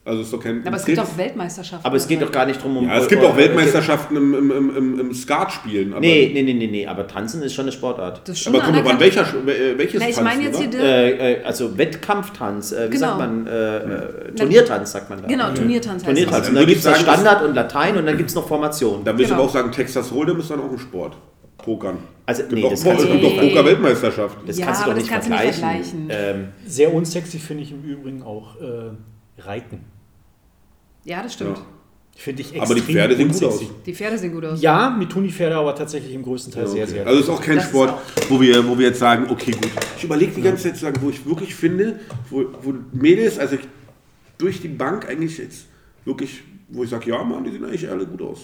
Also ist doch kein. Aber es gibt auch Weltmeisterschaften. Aber es geht doch gar nicht drum um. Ja, es gibt auch Weltmeisterschaften im, im, im, im, im Skatspielen. Aber, Nee, nee, nee, nee, nee, aber Tanzen ist schon eine Sportart. Das ist schon aber guck mal, welcher, äh, welches Na, ich Tanzen, meine jetzt hier Äh, äh, also Wettkampftanz, äh, wie Genau. sagt man? Äh, äh, Turniertanz sagt man da. Genau, Turniertanz heißt Turniertanz. das. Und Dann dann gibt es Standard und Latein und dann gibt es noch Formation. Da würde ich Genau. aber auch sagen, Texas Hold'em ist dann auch ein Sport. Pokern. Also, Gibt nee, das es kannst du doch Poker-Weltmeisterschaft. Das Ja, kannst du doch nicht vergleichen. Ähm, Sehr unsexy finde ich im Übrigen auch Reiten. Ja, das stimmt. Ja. Finde ich extrem Aber die Pferde sehen gut aus. Die Pferde sehen gut aus. Ja, mir tun die Pferde aber tatsächlich im größten Teil sehr, Okay. sehr. Also es ist auch kein Das Sport, auch- wo wir, wo wir jetzt sagen, okay, gut. Ich überlege die ganze Zeit zu sagen, wo ich wirklich finde, wo, wo Mädels, also durch die Bank eigentlich jetzt wirklich, wo ich sage, ja, Mann, die sehen eigentlich alle gut aus.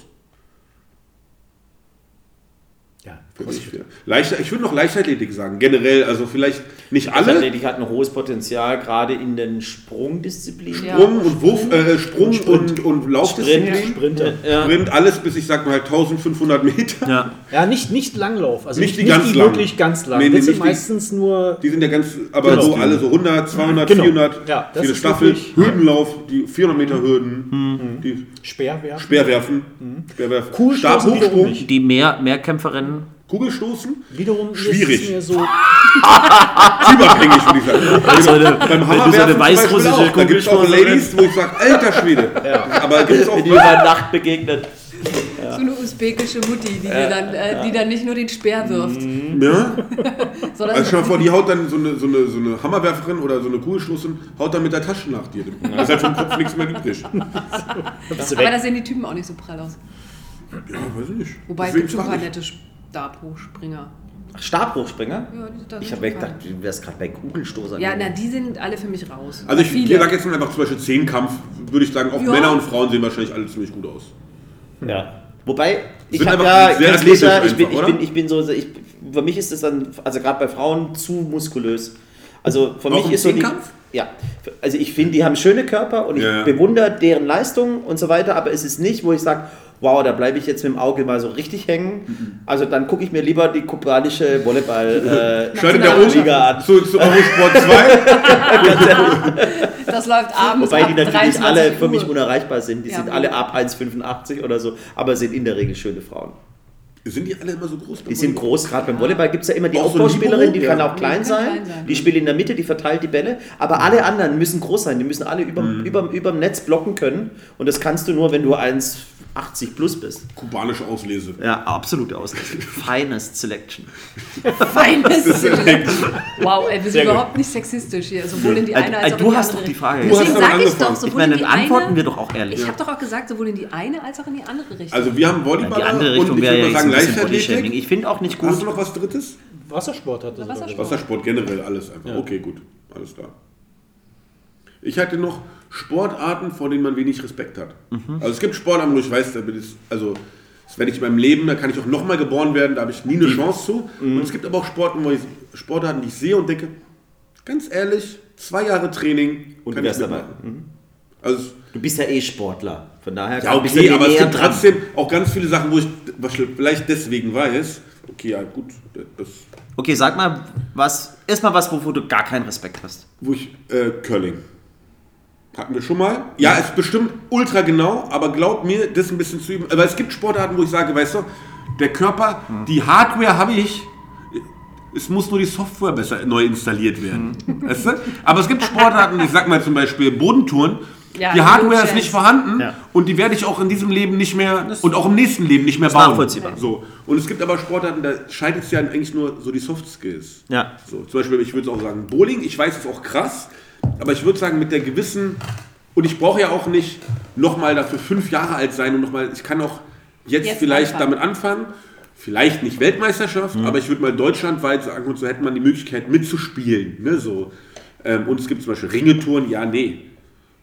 Ja, ich, ja. Leichter, ich würde noch Leichtathletik sagen, generell, also vielleicht nicht alle. Athletik hat ein hohes Potenzial, gerade in den Sprungdisziplinen. Ja. Sprung und Wurf, äh, Sprung und, und Laufdisziplin. Sprinter. Ja. Sprint, alles bis ich sag mal 1500 Meter. Ja. Ja, nicht, nicht Langlauf. Also Nicht nicht, die ganz lang. wirklich ganz lang. Nee, nee, das sind nicht die- meistens nur. Die sind ja ganz, aber Genau. so alle so 100, 200, Genau. 400, Ja, das viele ist Staffel, wirklich- Hürdenlauf, die 400 Meter Hürden, die Speerwerfen. Speerwerfen, Speerwerfen, Kugelstoßen wiederum Stabhochsprung, nicht. Die Mehr Mehrkämpferinnen. Kugelstoßen, Wiederum Schwierig. ist es mir so. [laughs] typabhängig würde ich sagen. [laughs] Also eine, Beim du so eine weißrussische auch. Da gibt es auch Ladies, wo ich sage, alter Schwede. [laughs] Aber gibt es auch wenn die über Nacht begegnet. So eine usbekische Mutti, die, dir dann, äh, die dann nicht nur den Speer wirft, ja? sondern Also stell dir mal vor, die haut dann so eine, so, eine, so eine Hammerwerferin oder so eine Kugelstoßerin, haut dann mit der Tasche nach dir. Da ist halt vom Kopf nichts mehr übrig. aber da sehen die Typen auch nicht so prall aus. Ja, weiß ich nicht. Wobei es Deswegen gibt schon ein paar frag ich. Stabhochspringer. Stabhochspringer? Ja, Ich sind habe gedacht, du wärst gerade bei Kugelstoßern. Ja, na, die sind alle für mich raus. Also ich Viele. sage jetzt mal einfach zum Beispiel Zehnkampf, würde ich sagen, auch Ja. Männer und Frauen sehen wahrscheinlich alle ziemlich gut aus. Ja. Wobei, ich habe einfach ja, sehr ganz athletisch sicher, ich bin, einfach, ich bin, ich bin so, ich, für mich ist es dann, also gerade bei Frauen zu muskulös. Also für mich ist so die, Zehnkampf? ja, also ich finde, die haben schöne Körper und ich ja. bewundere deren Leistung und so weiter, aber es ist nicht, wo ich sage, wow, da bleibe ich jetzt mit dem Auge mal so richtig hängen. Also dann gucke ich mir lieber die kubanische Volleyball äh, Schaltet der Liga an. zu, zu Eurosport 2. Das läuft abends Wobei ab die natürlich 23 alle für mich unerreichbar sind. Die Ja, sind alle ab 1,85 oder so, aber sind in der Regel schöne Frauen. Sind die alle immer so groß? Die sind groß, gerade beim Volleyball gibt es ja immer die Auch Aufbauspielerin, die kann auch klein Die sein, die spielt in der Mitte, die verteilt die Bälle, aber alle anderen müssen groß sein, die müssen alle über, Mhm. Netz blocken können und das kannst du nur, wenn du 1,80 plus bist. Kubanische Auslese. Ja, absolute Auslese. [laughs] Finest Selection. Feines. [laughs] wow, ey, wir sind überhaupt nicht sexistisch hier. Sowohl in die eine als auch du in die hast andere. doch die Frage Du hast Deswegen doch sage ich doch, Ich sowohl meine, in die dann antworten eine, wir doch auch ehrlich. Ich habe doch auch gesagt, sowohl in die eine als auch in die andere Richtung. Also wir haben Die Volleyballer andere und Richtung ich wäre würde sagen bisschen Bodyshaming. Ich finde auch nicht Hast gut. du noch was Drittes? Wassersport hat das. Wassersport. Wassersport generell, alles einfach. Ja. Okay, gut. Alles klar. Ich hatte noch Sportarten, vor denen man wenig Respekt hat. Mhm. Also es gibt Sportarten, wo ich weiß, da bin ich, also das werde ich in meinem Leben, da kann ich auch nochmal geboren werden, da habe ich nie eine Chance zu. Mhm. Und es gibt aber auch Sportarten, wo ich, Sportarten, die ich sehe und denke, ganz ehrlich, zwei Jahre Training Und du kann ich wärst dabei. mitmachen. Also Du bist ja eh Sportler. Von daher ja, okay, aber es gibt dran. trotzdem auch ganz viele Sachen, wo ich vielleicht deswegen weiß. Okay, ja gut, das, Okay, sag mal, was erstmal was, wovor du gar keinen Respekt hast. wo ich äh, Curling hatten wir schon mal. Ja, ist bestimmt ultra genau, aber glaub mir, das ein bisschen zu üben. Aber es gibt Sportarten, wo ich sage, weißt du, der Körper, Hm. die Hardware habe ich. Es muss nur die Software besser neu installiert werden. Hm. Weißt du? Aber es gibt Sportarten, ich sag mal zum Beispiel Bodentouren, Ja, die Hardware ist nicht vorhanden Ja. und die werde ich auch in diesem Leben nicht mehr und auch im nächsten Leben nicht mehr bauen. nachvollziehbar. So. Und es gibt aber Sportarten, da scheitert es ja eigentlich nur so die Soft Skills. Ja. So, zum Beispiel, ich würde auch sagen, Bowling, ich weiß, es ist auch krass, aber ich würde sagen, mit der gewissen, und ich brauche ja auch nicht nochmal dafür fünf Jahre alt sein und nochmal, ich kann auch jetzt, Jetzt vielleicht anfangen. damit anfangen, vielleicht nicht Weltmeisterschaft, Mhm. aber ich würde mal deutschlandweit sagen, und so hätte man die Möglichkeit mitzuspielen. Ne, so. Ähm, und es gibt zum Beispiel Ringetouren, ja, nee.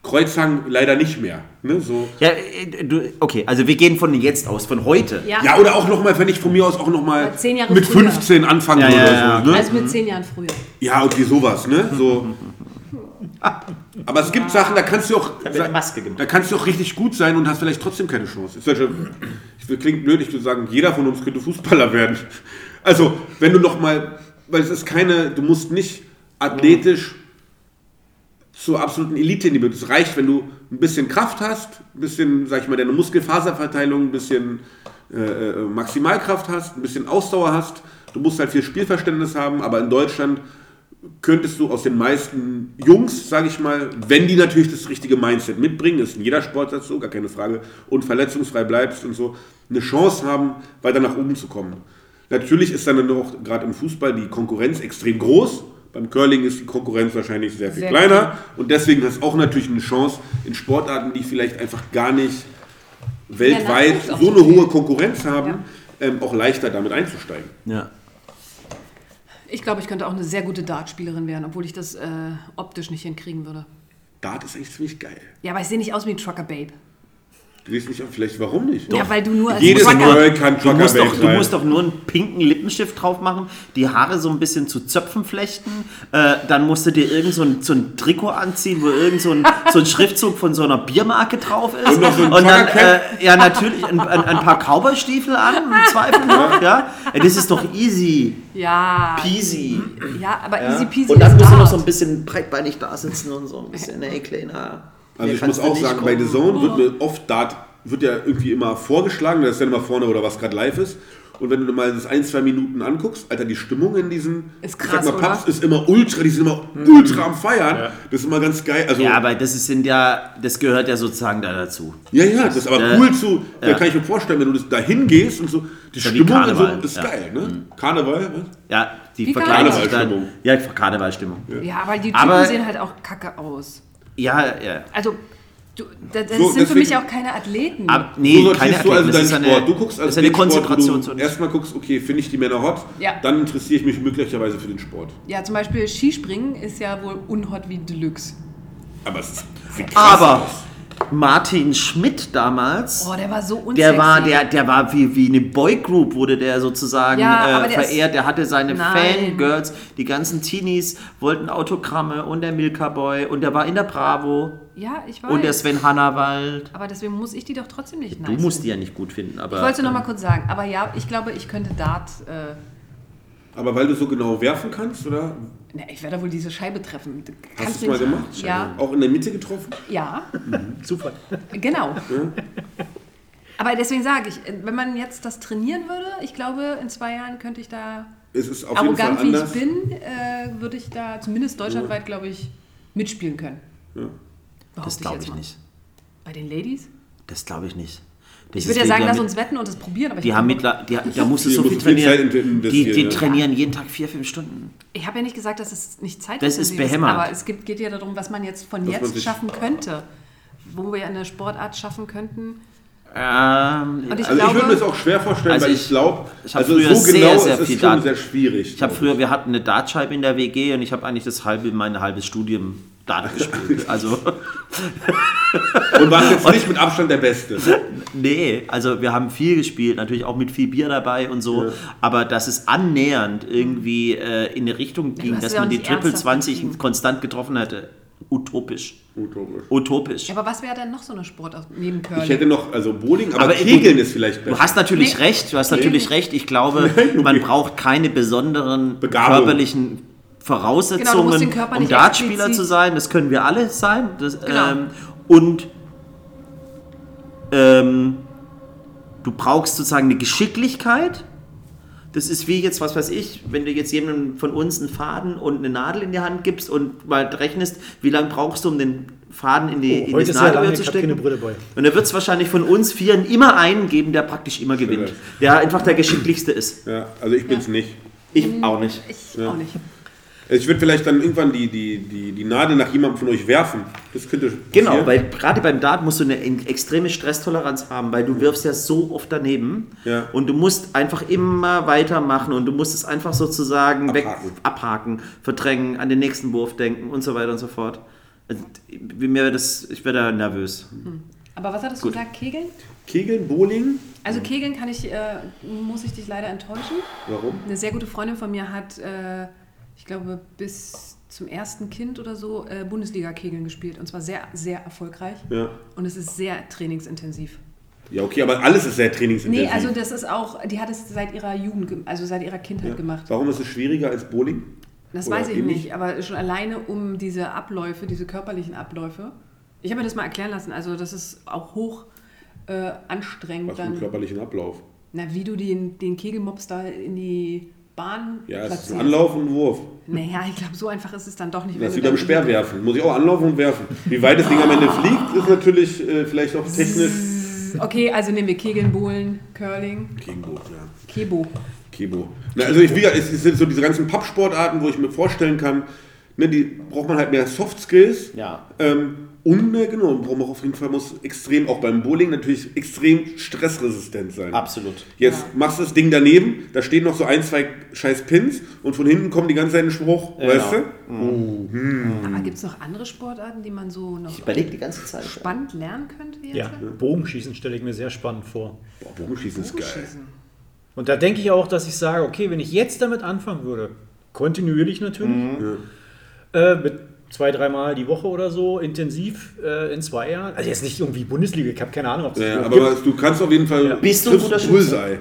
Kreuzhang leider nicht mehr. Ne, so. Ja, äh, du, okay, also wir gehen von jetzt aus, von heute. Ja, Ja, oder auch nochmal, wenn ich von mir aus auch nochmal mit früher. 15 anfangen Ja, würde ja, so. Ne? also mit zehn Jahren früher. Ja, okay, sowas, ne? So. Aber es gibt Sachen, da kannst du auch. Da kannst du auch richtig gut sein und hast vielleicht trotzdem keine Chance. Ich will, klingt blöd, ich würde sagen, jeder von uns könnte Fußballer werden. Also, wenn du noch mal, weil es ist keine, du musst nicht athletisch zur absoluten Elite in Es reicht, wenn du ein bisschen Kraft hast, ein bisschen, sag ich mal, deine Muskelfaserverteilung, ein bisschen äh, äh, Maximalkraft hast, ein bisschen Ausdauer hast. Du musst halt viel Spielverständnis haben, aber in Deutschland könntest du aus den meisten Jungs, sage ich mal, wenn die natürlich das richtige Mindset mitbringen, ist in jeder Sportart so, gar keine Frage, und verletzungsfrei bleibst und so, eine Chance haben, weiter nach oben zu kommen. Natürlich ist dann noch gerade im Fußball die Konkurrenz extrem groß. Beim Curling ist die Konkurrenz wahrscheinlich sehr viel Sehr kleiner und deswegen hast du auch natürlich eine Chance in Sportarten, die vielleicht einfach gar nicht weltweit auch so eine hohe Konkurrenz haben, ähm, auch leichter damit einzusteigen. Ja. Ich glaube, ich könnte auch eine sehr gute Dartspielerin werden, obwohl ich das äh, optisch nicht hinkriegen würde. Dart ist eigentlich ziemlich geil. Ja, aber ich sehe nicht aus wie ein Trucker Babe. Du siehst nicht, vielleicht warum nicht? Ja, weil du nur als Jedes Trucker... Girl kann Du Trucker musst, Babe doch, du musst doch nur einen pinken Lippenstift drauf machen, die Haare so ein bisschen zu Zöpfen flechten, äh, dann musst du dir irgend so ein, so ein Trikot anziehen, wo irgend so ein, so ein Schriftzug von so einer Biermarke drauf ist. Und noch so ein dann, äh, ja natürlich, ein, ein, ein paar Cowboystiefel an, im Zweifel noch, ja. ja. Das ist doch easy, Ja, peasy. ja, aber Ja. easy peasy Und dann ist musst du noch so ein bisschen breitbeinig da sitzen und so ein bisschen, ey, kleiner. Also hier ich muss auch sagen, bei kommen. The Zone wird mir oft Dart, wird ja irgendwie immer vorgeschlagen, da ist dann immer vorne oder was gerade live ist. Und wenn du mal das ein, zwei Minuten anguckst, Alter, die Stimmung in diesen Ist krass, sag mal, Pubs oder? ist immer ultra, die sind immer ultra am Feiern. Das ist immer ganz geil. Also, Ja, ja, aber das ist sind ja, das gehört ja sozusagen da dazu. ja, das ist aber Äh, cool zu, da ja. kann ich mir vorstellen, wenn du da hingehst und so, die Ja, wie Stimmung in so, ist ja. geil, ne? Karneval, was? Ja, die. Karnevalstimmung. Ja, Karnevalstimmung. Ja, aber die Typen Aber- sehen halt auch kacke aus. Ja, ja. Also, du, das, das So, sind für deswegen- mich auch keine Athleten. Aber, nee, so keine du also Athleten, das deinen ist eine, Sport. Du guckst also das ist eine Sport, Konzentration. du erstmal guckst, okay, finde ich die Männer hot, Ja. dann interessiere ich mich möglicherweise für den Sport. ja, zum Beispiel Skispringen ist ja wohl unhot wie Deluxe. Aber es ist krass Aber aus. Martin Schmidt damals, Oh, der war so unsexy. der war, der, der war wie, wie eine Boygroup, wurde der sozusagen Ja, äh, der ist- verehrt. Der hatte seine Nein. Fangirls, die ganzen Teenies wollten Autogramme und der Milka Boy und der war in der Bravo Ja, ich weiß. und der Sven Hannawald. aber deswegen muss ich die doch trotzdem nicht Du nice musst die finden. ja nicht gut finden, aber. Ich wollte noch mal kurz sagen, aber ja, ich glaube, ich könnte Dart. Äh, Aber weil du so genau werfen kannst, oder? Ne, ich werde wohl diese Scheibe treffen. Du Hast kannst du es mal gemacht? Ja, Auch in der Mitte getroffen? ja, Zufall. genau. Aber deswegen sage ich, wenn man jetzt das trainieren würde, ich glaube, in zwei Jahren könnte ich da, Es ist auf jeden Fall arrogant wie ich bin, äh, würde ich da zumindest deutschlandweit, glaube ich, mitspielen können. Ja. das glaube ich mal. nicht. Bei den Ladies? Das glaube ich nicht. Das Ich würde ja ist sagen, lass uns wetten und es probieren, aber ich Die hab haben mittler, die, da [laughs] musst du so viel viel trainieren. investieren, Die, die ja. trainieren jeden Tag vier, fünf Stunden. Ich habe ja nicht gesagt, dass es nicht Zeit Das ist intensiv behämmert. aber es gibt, geht ja darum, was man jetzt von Was man jetzt sich- schaffen könnte. Wo wir eine Sportart schaffen könnten. Ähm, ich Also ich würde glaube, mir das auch schwer vorstellen, Also weil ich- ich glaube, also früher so sehr, genau sehr ist es viel schon sehr schwierig. ich habe früher, wir hatten eine Dartscheibe in der WG und ich habe eigentlich das halbe, mein halbes Studium Dart gespielt. [laughs] Also, Und warst jetzt nicht mit Abstand der Beste. nee, also wir haben viel gespielt, natürlich auch mit viel Bier dabei und so, Ja. aber dass es annähernd irgendwie äh, in eine Richtung ging, dass ja auch man die Triple ernsthaft 20 betrieben. konstant getroffen hätte. Utopisch. Utopisch. Utopisch. Ja, aber was wäre denn noch so eine Sportart neben Curling? Ich hätte noch, also Bowling, aber, Aber Kegeln du- ist vielleicht besser. Du hast natürlich Nee. recht, du hast natürlich recht. Ich glaube, [laughs] man braucht keine besonderen Begabung. körperlichen Voraussetzungen, Genau, um Dartspieler zu sein. Das können wir alle sein. Das, Genau. ähm, und ähm, du brauchst sozusagen eine Geschicklichkeit. Das ist wie jetzt, was weiß ich, wenn du jetzt jemandem von uns einen Faden und eine Nadel in die Hand gibst und mal rechnest, wie lange brauchst du, um den Faden in, die, Oh, in sehr Nadelöhr lange, zu stecken. Und da wird es wahrscheinlich von uns Vieren immer einen geben, der praktisch immer gewinnt. Der einfach der geschicklichste ist. Ja, also ich bin's nicht. Ich auch nicht. ich auch nicht. Ich würde vielleicht dann irgendwann die, die, die, die Nadel nach jemandem von euch werfen. Das könnte Genau, passieren. weil gerade beim Dart musst du eine extreme Stresstoleranz haben, weil du wirfst ja so oft daneben Ja. und du musst einfach immer weitermachen und du musst es einfach sozusagen weg Abhaken. abhaken, verdrängen, an den nächsten Wurf denken und so weiter und so fort. Also, wie mir das, ich werde da nervös. Aber was hattest du gesagt, Kegeln? Kegeln, Bowling. Also Kegeln kann ich, äh, muss ich dich leider enttäuschen. Warum? Eine sehr gute Freundin von mir hat, äh, ich glaube, bis zum ersten Kind oder so äh, Bundesliga-Kegeln gespielt. Und zwar sehr, sehr erfolgreich. Ja. Und es ist sehr trainingsintensiv. Ja, okay, aber alles ist sehr trainingsintensiv. Nee, also das ist auch, die hat es seit ihrer Jugend, ge- also seit ihrer Kindheit ja. gemacht. Warum ist es schwieriger als Bowling? Das Oder weiß ich ähnlich? nicht, aber schon alleine um diese Abläufe, diese körperlichen Abläufe. Ich habe mir das mal erklären lassen, also das ist auch hoch äh, anstrengend Was für einen körperlichen Ablauf? Na, wie du den, den Kegelmops da in die Bahn Ja, es ist ein Anlauf und ein Wurf. Naja, ich glaube, so einfach ist es dann doch nicht. Das ist wie beim Speerwerfen. Muss ich auch anlaufen und werfen. Wie weit das Ding am Ende fliegt, ist natürlich äh, vielleicht auch technisch. Okay, also nehmen wir Kegeln, Bowlen, Curling, Kebo, ja. Kebo. Kebo. Na, also ich, wie es sind so diese ganzen Pappsportarten, wo ich mir vorstellen kann, ne, die braucht man halt mehr Soft Skills. Ja. Ähm, und mehr, genau, braucht man auf jeden Fall muss extrem, auch beim Bowling natürlich extrem stressresistent sein. Absolut. Jetzt Ja. machst du das Ding daneben, da stehen noch so ein, zwei scheiß Pins und von hinten kommt die ganze Zeit ein Spruch, Ja, weißt genau. du? Oh, hm. Aber gibt es noch andere Sportarten, die man so noch Ich überlege die ganze Zeit. spannend lernen könnte? Jetzt? Ja, Bogenschießen stelle ich mir sehr spannend vor. Boah, Bogenschießen ist geil. Bogenschießen. Und da denke ich auch, dass ich sage, okay, wenn ich jetzt damit anfangen würde, kontinuierlich natürlich, äh, mit zwei, dreimal die Woche oder so, intensiv äh, in zwei Jahren, also jetzt nicht irgendwie Bundesliga, ich habe keine Ahnung, ob es Ja, das aber was, du kannst auf jeden Fall. Ja. Bist du ein guter Schütze?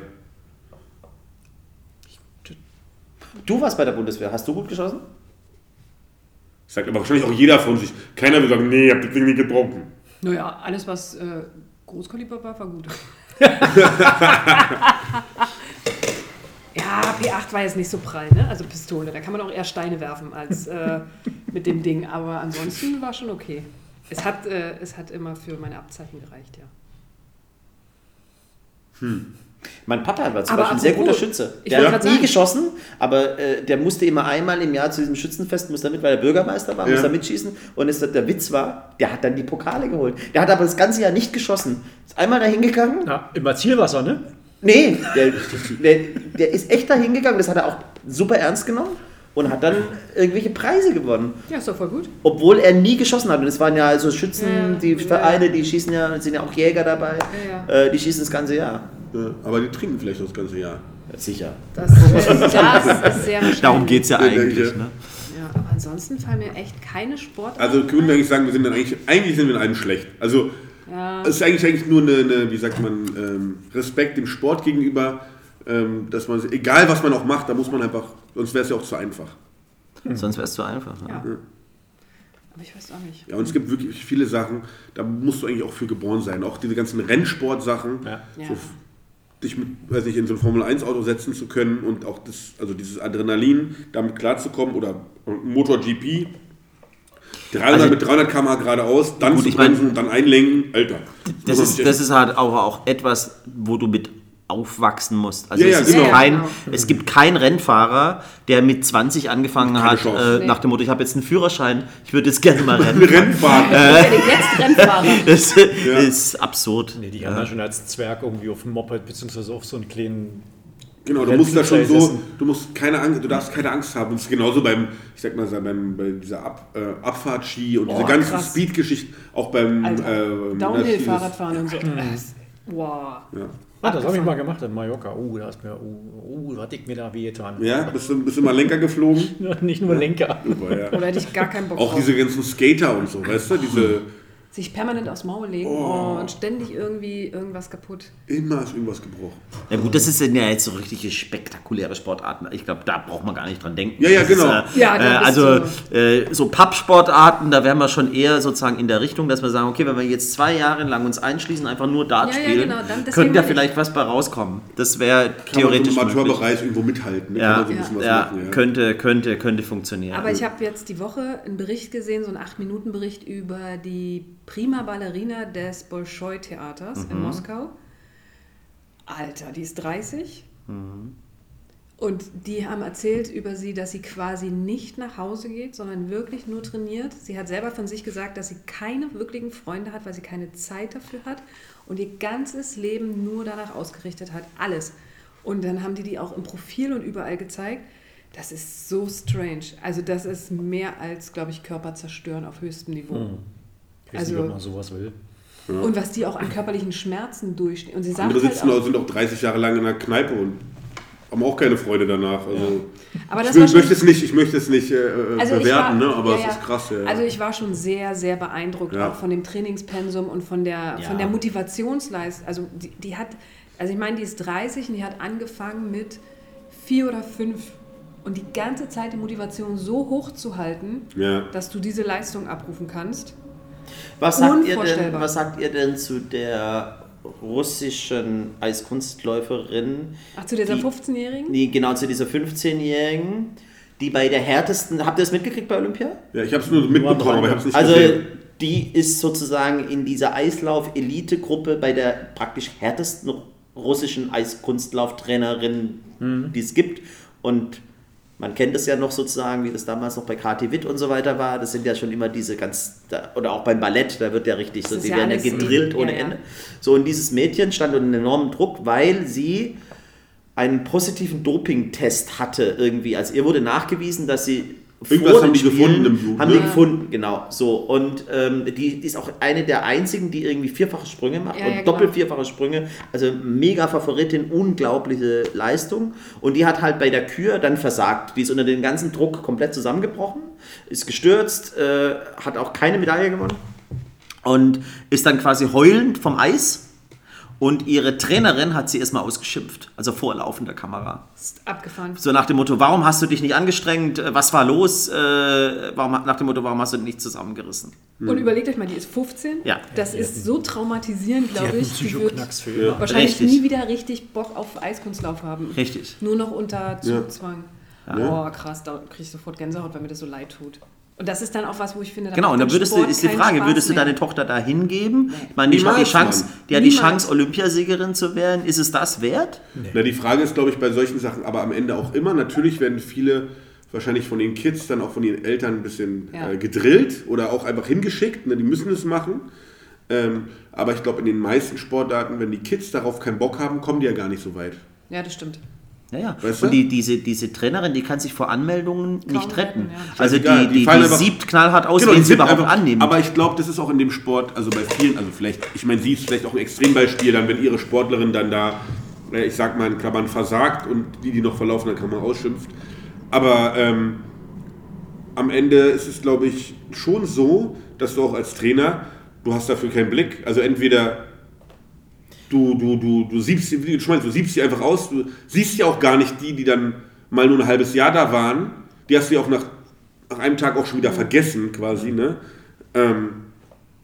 Du warst bei der Bundeswehr. Hast du gut geschossen? Sagt aber wahrscheinlich auch jeder von sich. Keiner will sagen, nee, ich hab das Ding nicht gebrochen. Naja, alles, was äh, Großkaliber war, war gut. [laughs] [laughs] ja, P8 war jetzt nicht so prall, ne? Also Pistole. Da kann man auch eher Steine werfen als äh, [laughs] mit dem Ding. Aber ansonsten war schon okay. Es hat, äh, es hat immer für meine Abzeichen gereicht, ja. Mein Papa war zum Aber Beispiel ein sehr apropos, guter Schütze. Der hat nie sagen- geschossen, aber äh, der musste immer einmal im Jahr zu diesem Schützenfest, muss er mit, weil er Bürgermeister war, muss Ja. er mitschießen. Und es, der Witz war, der hat dann die Pokale geholt. Der hat aber das ganze Jahr nicht geschossen. Ist einmal da hingegangen. Ja, immer Zielwasser, ne? Nee, der, der, der ist echt da hingegangen, das hat er auch super ernst genommen und hat dann irgendwelche Preise gewonnen. Ja, ist doch voll gut. Obwohl er nie geschossen hat. Und es waren ja also Schützen, Ja, die ja. Vereine, die schießen ja, sind ja auch Jäger dabei. Ja, Äh, die schießen das ganze Jahr. Ja, aber die trinken vielleicht das ganze Jahr. Sicher. Das, das ist sehr [laughs] wahrscheinlich. Darum geht es ja Ja, eigentlich. ich. Ne? Ja, aber ansonsten fallen mir echt keine Sportarten Also können wir eigentlich sagen, wir sind dann eigentlich, eigentlich sind wir in einem schlecht. Also Ja. es ist eigentlich, eigentlich nur eine, eine, wie sagt man, ähm, Respekt dem Sport gegenüber, ähm, dass man, egal was man auch macht, da muss man einfach, sonst wäre es ja auch zu einfach. Sonst wäre es zu einfach. Ne? Ja. Aber ich weiß auch nicht. Ja, und es gibt wirklich viele Sachen, da musst du eigentlich auch für geboren sein. Auch diese ganzen Rennsportsachen, Ja. Ja. so, dich mit, weiß nicht, in so ein Formel-1-Auto setzen zu können und auch das, also dieses Adrenalin, damit klarzukommen oder MotoGP, 300 Also- mit 300 km geradeaus, dann Gut, zu ich mein- bremsen und dann einlenken, Alter. Das muss ist, das ist halt auch, auch etwas, wo du mit aufwachsen musst. Also Ja, ja, es, ist genau. kein, Ja, genau. es gibt keinen Rennfahrer, der mit 20 angefangen hat, äh, nach dem Motto, ich habe jetzt einen Führerschein, ich würde jetzt gerne mal [laughs] rennen. Ein Rennfahrt. Äh, jetzt Rennfahrer? [laughs] Das ist absurd. Nee, die haben ja schon als Zwerg irgendwie auf dem Moped beziehungsweise auf so einen kleinen. Genau, du musst da schon so, du musst keine Angst, du darfst keine Angst haben. Und es ist genauso beim, ich sag mal, so beim, bei dieser Ab, äh, Abfahrtski und diese Oh, ganzen krass. Speed-Geschichten, auch beim äh, Downhill-Fahrradfahren und so. Das- Wow. Ja. Ah, das habe ich mal gemacht in Mallorca. Oh, da ist mir, oh, oh, da hat ich mir da wehgetan. ja, bist du, bist du mal Lenker geflogen? [laughs] Nicht nur Lenker. Super, ja. Oder hätte ich gar keinen Bock Auch drauf. diese ganzen Skater und so, weißt du, diese, Sich permanent aufs Maul legen oh. und ständig irgendwie irgendwas kaputt. immer ist irgendwas gebrochen. Ja gut, das sind ja jetzt so richtige spektakuläre Sportarten. Ich glaube, da braucht man gar nicht dran denken. Ja, ja, genau. Ist, äh, Ja, da äh, also äh, so Pappsportarten, da wären wir schon eher sozusagen in der Richtung, dass wir sagen, okay, wenn wir jetzt zwei Jahre lang uns einschließen, einfach nur Dart Ja, ja, spielen, genau, dann- deswegen könnte ja ich- vielleicht was bei rauskommen. Das wäre Kann theoretisch man so im möglich. Amateurbereich irgendwo mithalten. Ne? Ja, so ein bisschen was ja, machen, ja. könnte, könnte, könnte funktionieren. Aber ich habe jetzt die Woche einen Bericht gesehen, so einen 8-Minuten-Bericht über die Prima Ballerina des Bolschoi-Theaters in Moskau. Alter, die ist 30. Und die haben erzählt über sie, dass sie quasi nicht nach Hause geht, sondern wirklich nur trainiert. Sie hat selber von sich gesagt, dass sie keine wirklichen Freunde hat, weil sie keine Zeit dafür hat und ihr ganzes Leben nur danach ausgerichtet hat. Alles. Und dann haben die die auch im Profil und überall gezeigt. Das ist so strange. Also das ist mehr als, glaube ich, Körper zerstören auf höchstem Niveau. Ich weiß Also- nicht, ob man sowas will. Und was die auch an körperlichen Schmerzen durchstehen. Und sie sagt Andere halt sitzen auch, auch, sind auch 30 Jahre lang in der Kneipe und haben auch keine Freude danach. Also, aber ich, das ich schon, möchte es nicht, ich möchte es nicht äh, Also ich bewerten, war- ne? aber ja, es ja. ist krass. Ja. Also ich war schon sehr, sehr beeindruckt Ja. auch von dem Trainingspensum und von der, Ja. von der Motivationsleistung. Also die, die hat, also ich meine, die ist 30 und die hat angefangen mit vier oder fünf und die ganze Zeit die Motivation so hoch zu halten, ja. dass du diese Leistung abrufen kannst. Was, sagt ihr denn, was sagt ihr denn zu der russischen Eiskunstläuferin? Ach, zu dieser Die- 15-Jährigen? Nee, genau zu dieser 15-Jährigen, die bei der härtesten, habt ihr das mitgekriegt bei Olympia? ja, ich habe es nur mitbekommen, aber ich habe es nicht Also gesehen. die ist sozusagen in dieser Eislauf-Elite-Gruppe bei der praktisch härtesten russischen Eiskunstlauftrainerin, die es gibt. Und man kennt es ja noch sozusagen, wie das damals noch bei KT Witt und so weiter war. Das sind ja schon immer diese ganz, oder auch beim Ballett, da wird ja richtig, so, ist die ja werden ja gedrillt ja, ohne ja. Ende. So, und dieses Mädchen stand unter einem enormen Druck, weil sie einen positiven Dopingtest hatte irgendwie. Also ihr wurde nachgewiesen, dass sie Irgendwas vor haben den die Spielen- gefunden im Blut, Haben ne? die gefunden, genau. So und ähm, die, die ist auch eine der einzigen, die irgendwie vierfache Sprünge macht Ja, und ja, genau. doppelt vierfache Sprünge. Also mega Favoritin, unglaubliche Leistung. Und die hat halt bei der Kür dann versagt. Die ist unter dem ganzen Druck komplett zusammengebrochen, ist gestürzt, äh, hat auch keine Medaille gewonnen und ist dann quasi heulend vom Eis. Und ihre Trainerin hat sie erstmal ausgeschimpft, also vor laufender Kamera. Ist abgefahren. So nach dem Motto, warum hast du dich nicht angestrengt? Was war los? Äh, warum, nach dem Motto, warum hast du dich nicht zusammengerissen? Und überlegt euch mal, die ist 15. Ja. Das ist so traumatisierend, glaube ich. Die wird für immer. wahrscheinlich Richtig. nie wieder richtig Bock auf Eiskunstlauf haben. Richtig. Nur noch unter Ja. Zugzwang. Oh, krass, da kriege ich sofort Gänsehaut, weil mir das so leid tut. Und das ist dann auch was, wo ich finde, da Genau, und dann der würdest du, Sport ist die Frage, Spaß würdest du mehr. deine Tochter da hingeben? Ich meine, die hat die Niemals, Chance, Mann. die, hat die Niemals. Chance, Olympiasiegerin zu werden. Ist es das wert? Na, die Frage ist, glaube ich, bei solchen Sachen, aber am Ende auch immer, natürlich werden viele wahrscheinlich von den Kids dann auch von ihren Eltern ein bisschen Ja. äh, gedrillt oder auch einfach hingeschickt, ne, die müssen es machen. Ähm, aber ich glaube, in den meisten Sportarten, wenn die Kids darauf keinen Bock haben, kommen die ja gar nicht so weit. Ja, das stimmt. Ja, ja. Weißt du? und die, diese, diese Trainerin, die kann sich vor Anmeldungen nicht retten. retten, ja. Also die, die die, die siebt knallhart aus, Genau, wen die sie überhaupt einfach- annehmen. Aber ich glaube, das ist auch in dem Sport, also bei vielen, also vielleicht, ich meine, sie ist vielleicht auch ein Extrembeispiel, dann wenn ihre Sportlerin dann da, äh, ich sag mal in Klammern, versagt und die, die noch verlaufen, dann kann man ausschimpft. Aber ähm, am Ende ist es, glaube ich, schon so, dass du auch als Trainer, du hast dafür keinen Blick. Also entweder du, du, du, du siebst, sie- wie du schon meinst, du siebst sie einfach aus, du siehst ja auch gar nicht die, die dann mal nur ein halbes Jahr da waren, die hast du ja auch nach, nach einem Tag auch schon wieder vergessen quasi, ne? Ähm,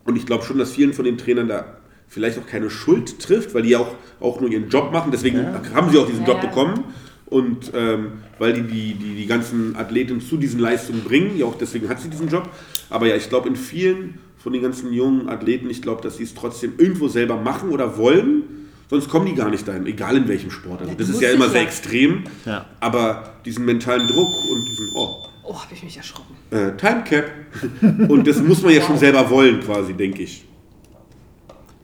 und ich glaube schon, dass vielen von den Trainern da vielleicht auch keine Schuld trifft, weil die ja auch, auch nur ihren Job machen, deswegen haben sie auch diesen Ja, Job ja. bekommen. Und ähm, weil die die, die die ganzen Athleten zu diesen Leistungen bringen, ja auch deswegen hat sie diesen Job. Aber ja, ich glaube in vielen von den ganzen jungen Athleten, ich glaube, dass sie es trotzdem irgendwo selber machen oder wollen, sonst kommen die gar nicht dahin, egal in welchem Sport. Also Ja, das ist ja immer sehr extrem, Ja. aber diesen mentalen Druck und diesen, oh, Oh, habe ich mich erschrocken. äh, Time Cap. [laughs] Und das muss man ja schon selber wollen, quasi, denke ich.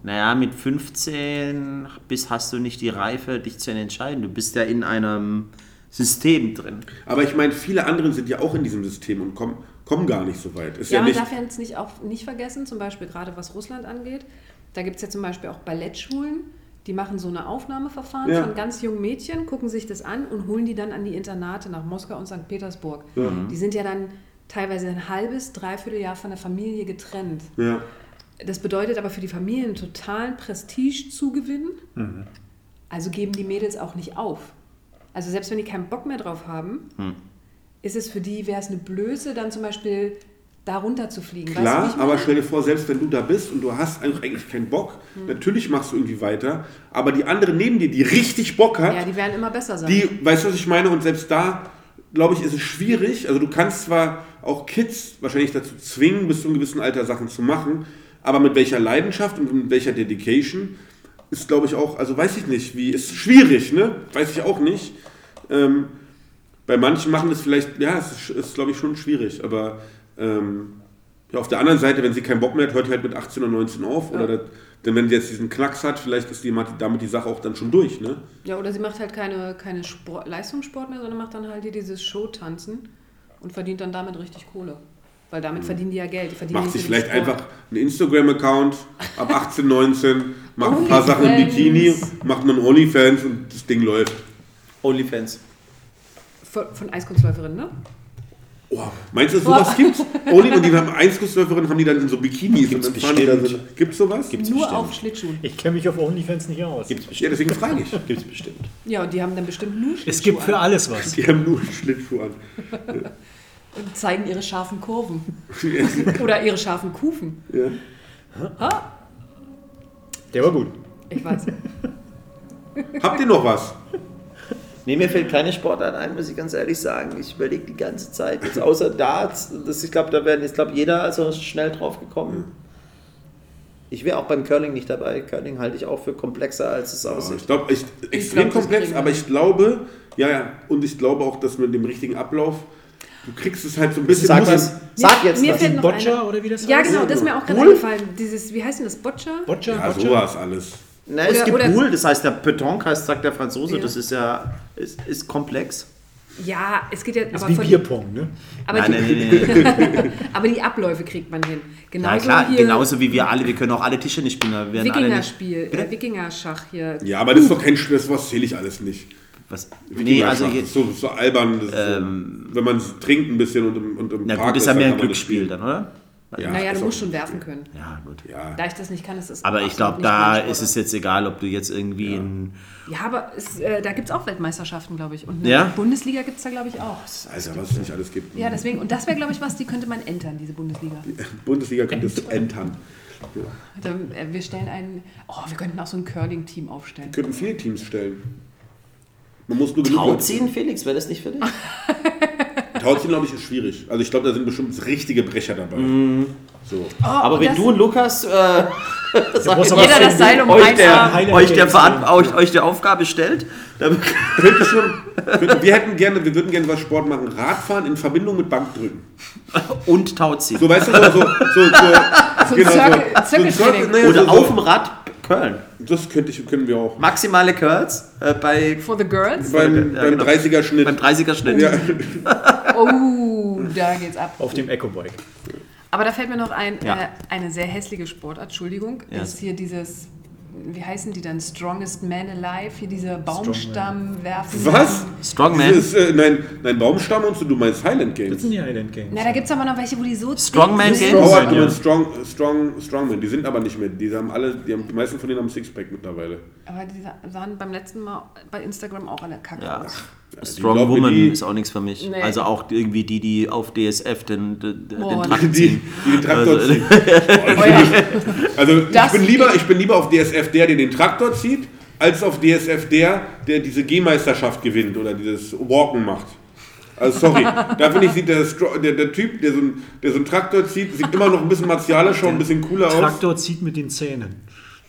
Naja, mit 15 bis hast du nicht die Reife, dich zu entscheiden. Du bist ja in einem System drin. Aber ich meine, viele andere sind ja auch in diesem System und kommen, kommen gar nicht so weit. Ist Ja, ja, man nicht. darf ja jetzt nicht, auch nicht vergessen, zum Beispiel gerade was Russland angeht, da gibt es ja zum Beispiel auch Ballettschulen, die machen so eine Aufnahmeverfahren Ja. von ganz jungen Mädchen, gucken sich das an und holen die dann an die Internate nach Moskau und St. Petersburg. Die sind ja dann teilweise ein halbes, dreiviertel Jahr von der Familie getrennt. Ja. Das bedeutet aber für die Familie einen totalen Prestigezugewinn. Also geben die Mädels auch nicht auf. Also selbst wenn die keinen Bock mehr drauf haben, ist es für die, wäre es eine Blöße, dann zum Beispiel da runter zu fliegen. weißt du, Klar, aber stell dir vor, selbst wenn du da bist und du hast eigentlich eigentlich keinen Bock, Hm. natürlich machst du irgendwie weiter, aber die andere neben dir, die richtig Bock hat, Ja, die werden immer besser sein. die, weißt du, was ich meine? Und selbst da, glaube ich, ist es schwierig. Also du kannst zwar auch Kids wahrscheinlich dazu zwingen, bis zu einem gewissen Alter Sachen zu machen, aber mit welcher Leidenschaft und mit welcher Dedication ist, glaube ich, auch, also weiß ich nicht, wie, ist schwierig, ne? Weiß ich auch nicht. Ähm, bei manchen machen es vielleicht, ja, es ist, ist glaube ich, schon schwierig, aber ähm, ja, auf der anderen Seite, wenn sie keinen Bock mehr hat, hört sie halt mit 18 oder 19 auf. Oder das, denn wenn sie jetzt diesen Knacks hat, vielleicht ist die, damit die Sache auch dann schon durch, ne? ja, oder sie macht halt keine, keine Sport, Leistungssport mehr, sondern macht dann halt hier dieses Showtanzen und verdient dann damit richtig Kohle. Weil damit verdienen die ja Geld. Die. Macht sich vielleicht Sport. einfach einen Instagram-Account ab 18, 19, macht ein paar Sachen im. Bikini, macht einen Onlyfans und das Ding läuft. Onlyfans. Von, von Eiskunstläuferinnen, ne? Oh, meinst du, sowas gibt's? [laughs] Only und die haben Einskussläuferinnen, haben die dann in so Bikinis Gibt's und dann fahren die da so. Gibt's sowas? Gibt's Nur bestimmt. auf Schlittschuhen. Ich kenne mich auf OnlyFans nicht aus. Gibt's Ja, bestimmt. deswegen frage ich. Gibt's bestimmt. Ja, und die haben dann bestimmt nur Schlittschuhe Es gibt für an alles was. Die haben nur Schlittschuhe an. und zeigen ihre scharfen Kurven. [laughs] Oder ihre scharfen Kufen. Ja. Der war gut. Ich weiß. Habt ihr noch was? Nee, mir fällt keine Sportart ein, muss ich ganz ehrlich sagen. Ich überlege die ganze Zeit, jetzt außer [laughs] Darts, das, ich glaube, da werden jetzt glaub, jeder also schnell drauf gekommen. Ich wäre auch beim Curling nicht dabei. Curling halte ich auch für komplexer, als es Ja, aussieht. ich glaube, ich, extrem glaub, komplex, aber ich glaube, ja, ja, und ich glaube auch, dass mit dem richtigen Ablauf, du kriegst es halt so ein bisschen. Sag was. Sag jetzt mir was. fällt noch Boccia oder wie das Ja, heißt? genau, das ist mir auch gerade eingefallen. Dieses, wie heißt denn das? Boccia? Boccia? Ja, Boccia? sowas alles. Na, es Oder- gibt oder- Pool, das heißt der Petanque heißt, sagt der Franzose, Ja. das ist ja ist, ist komplex. Ja, es geht ja. Das ist Aber, wie von, Bierpong, ne? aber, Nein, die, nein, [laughs] nein, nein. aber die Abläufe kriegt man hin. Genauso Ja klar, hier genauso wie wir alle, wir können auch alle Tischtennis spielen. aber Wir werden alle nicht, Wikingerspiel, äh, Wikingerschach hier. Ja, aber das ist doch kein Spiel, das was zähle ich alles nicht. was, nee, also das ist so, so albern, das ist so, wenn man trinkt ein bisschen und im, und im na Park gut, ist ja mehr ein Glücksspiel spielen. dann, oder? Ja, naja, du musst schon werfen können. Ja, gut. Ja, Da ich das nicht kann, ist es Aber ich glaube, da ist es jetzt egal, ob du jetzt irgendwie in. Ja, aber es, äh, da gibt es auch Weltmeisterschaften, glaube ich. Und eine Ja? Bundesliga gibt es da, glaube ich, auch. Alter, was es nicht alles gibt. Ja, deswegen, und das wäre, glaube ich, was, die könnte man entern, diese Bundesliga. [laughs] Bundesliga könnte es entern. Dann, äh, wir stellen einen, oh, wir könnten auch so ein Curling-Team aufstellen. Wir könnten viele Teams stellen. Man muss nur Tauziehen, Felix, wäre das nicht für dich? [laughs] Tauziehen, glaube ich, ist schwierig. Also ich glaube, da sind bestimmt richtige Brecher dabei. Mhm. So. Aber wenn du und Lukas äh, [laughs] Jeder das Seil um euch, der, euch, der euch, euch der Aufgabe stellt, dann [laughs] Könnte schon, könnte, wir hätten gerne, wir würden gerne was Sport machen. Radfahren in Verbindung mit Bankdrücken. [laughs] und Tauziehen. So, weißt du, so, so, so, so, So Circle- Circle Training. naja, Oder so, auf dem Rad Köln. Das könnte ich, können wir auch. Maximale Curls äh, bei, For the girls? Beim, Ja, beim genau. 30er-Schnitt. beim 30er-Schnitt. Ja. [laughs] Oh, da geht's ab. Auf dem Eco-Bike. Aber da fällt mir noch ein, Ja. äh, eine sehr hässliche Sportart, Entschuldigung, Ja. ist hier dieses, wie heißen die dann, Strongest Man Alive, hier diese Baumstamm werfen. Was? Strongman. Dieses, äh, nein, nein, Baumstamm und so, du meinst Highland Das Games. sind die Highland Games. Na, da gibt es aber noch welche, wo die so Strongman sind. Games? Power, Ja. du meinst Strong, Strong, Strongman. Die sind aber nicht mehr. Die haben alle, die, haben, die meisten von denen haben Sixpack mittlerweile. Aber die sa- sahen beim letzten Mal bei Instagram auch alle kacke Ja. aus. Strong glaub Woman die- ist auch nichts für mich. Nee. Also auch irgendwie die, die auf DSF den, den, den Boah, Trakt Die, ziehen. die den Traktor Also- ziehen. [laughs] Boah, ich bin- Also ich bin, lieber, ich bin lieber auf DSF der, der den Traktor zieht, als auf DSF der, der diese G-Meisterschaft gewinnt oder dieses Walken macht. Also sorry, da finde ich, sieht der, der, der Typ, der so, ein, der so einen Traktor zieht, sieht immer noch ein bisschen martialischer und ein bisschen cooler aus. Traktor zieht mit den Zähnen.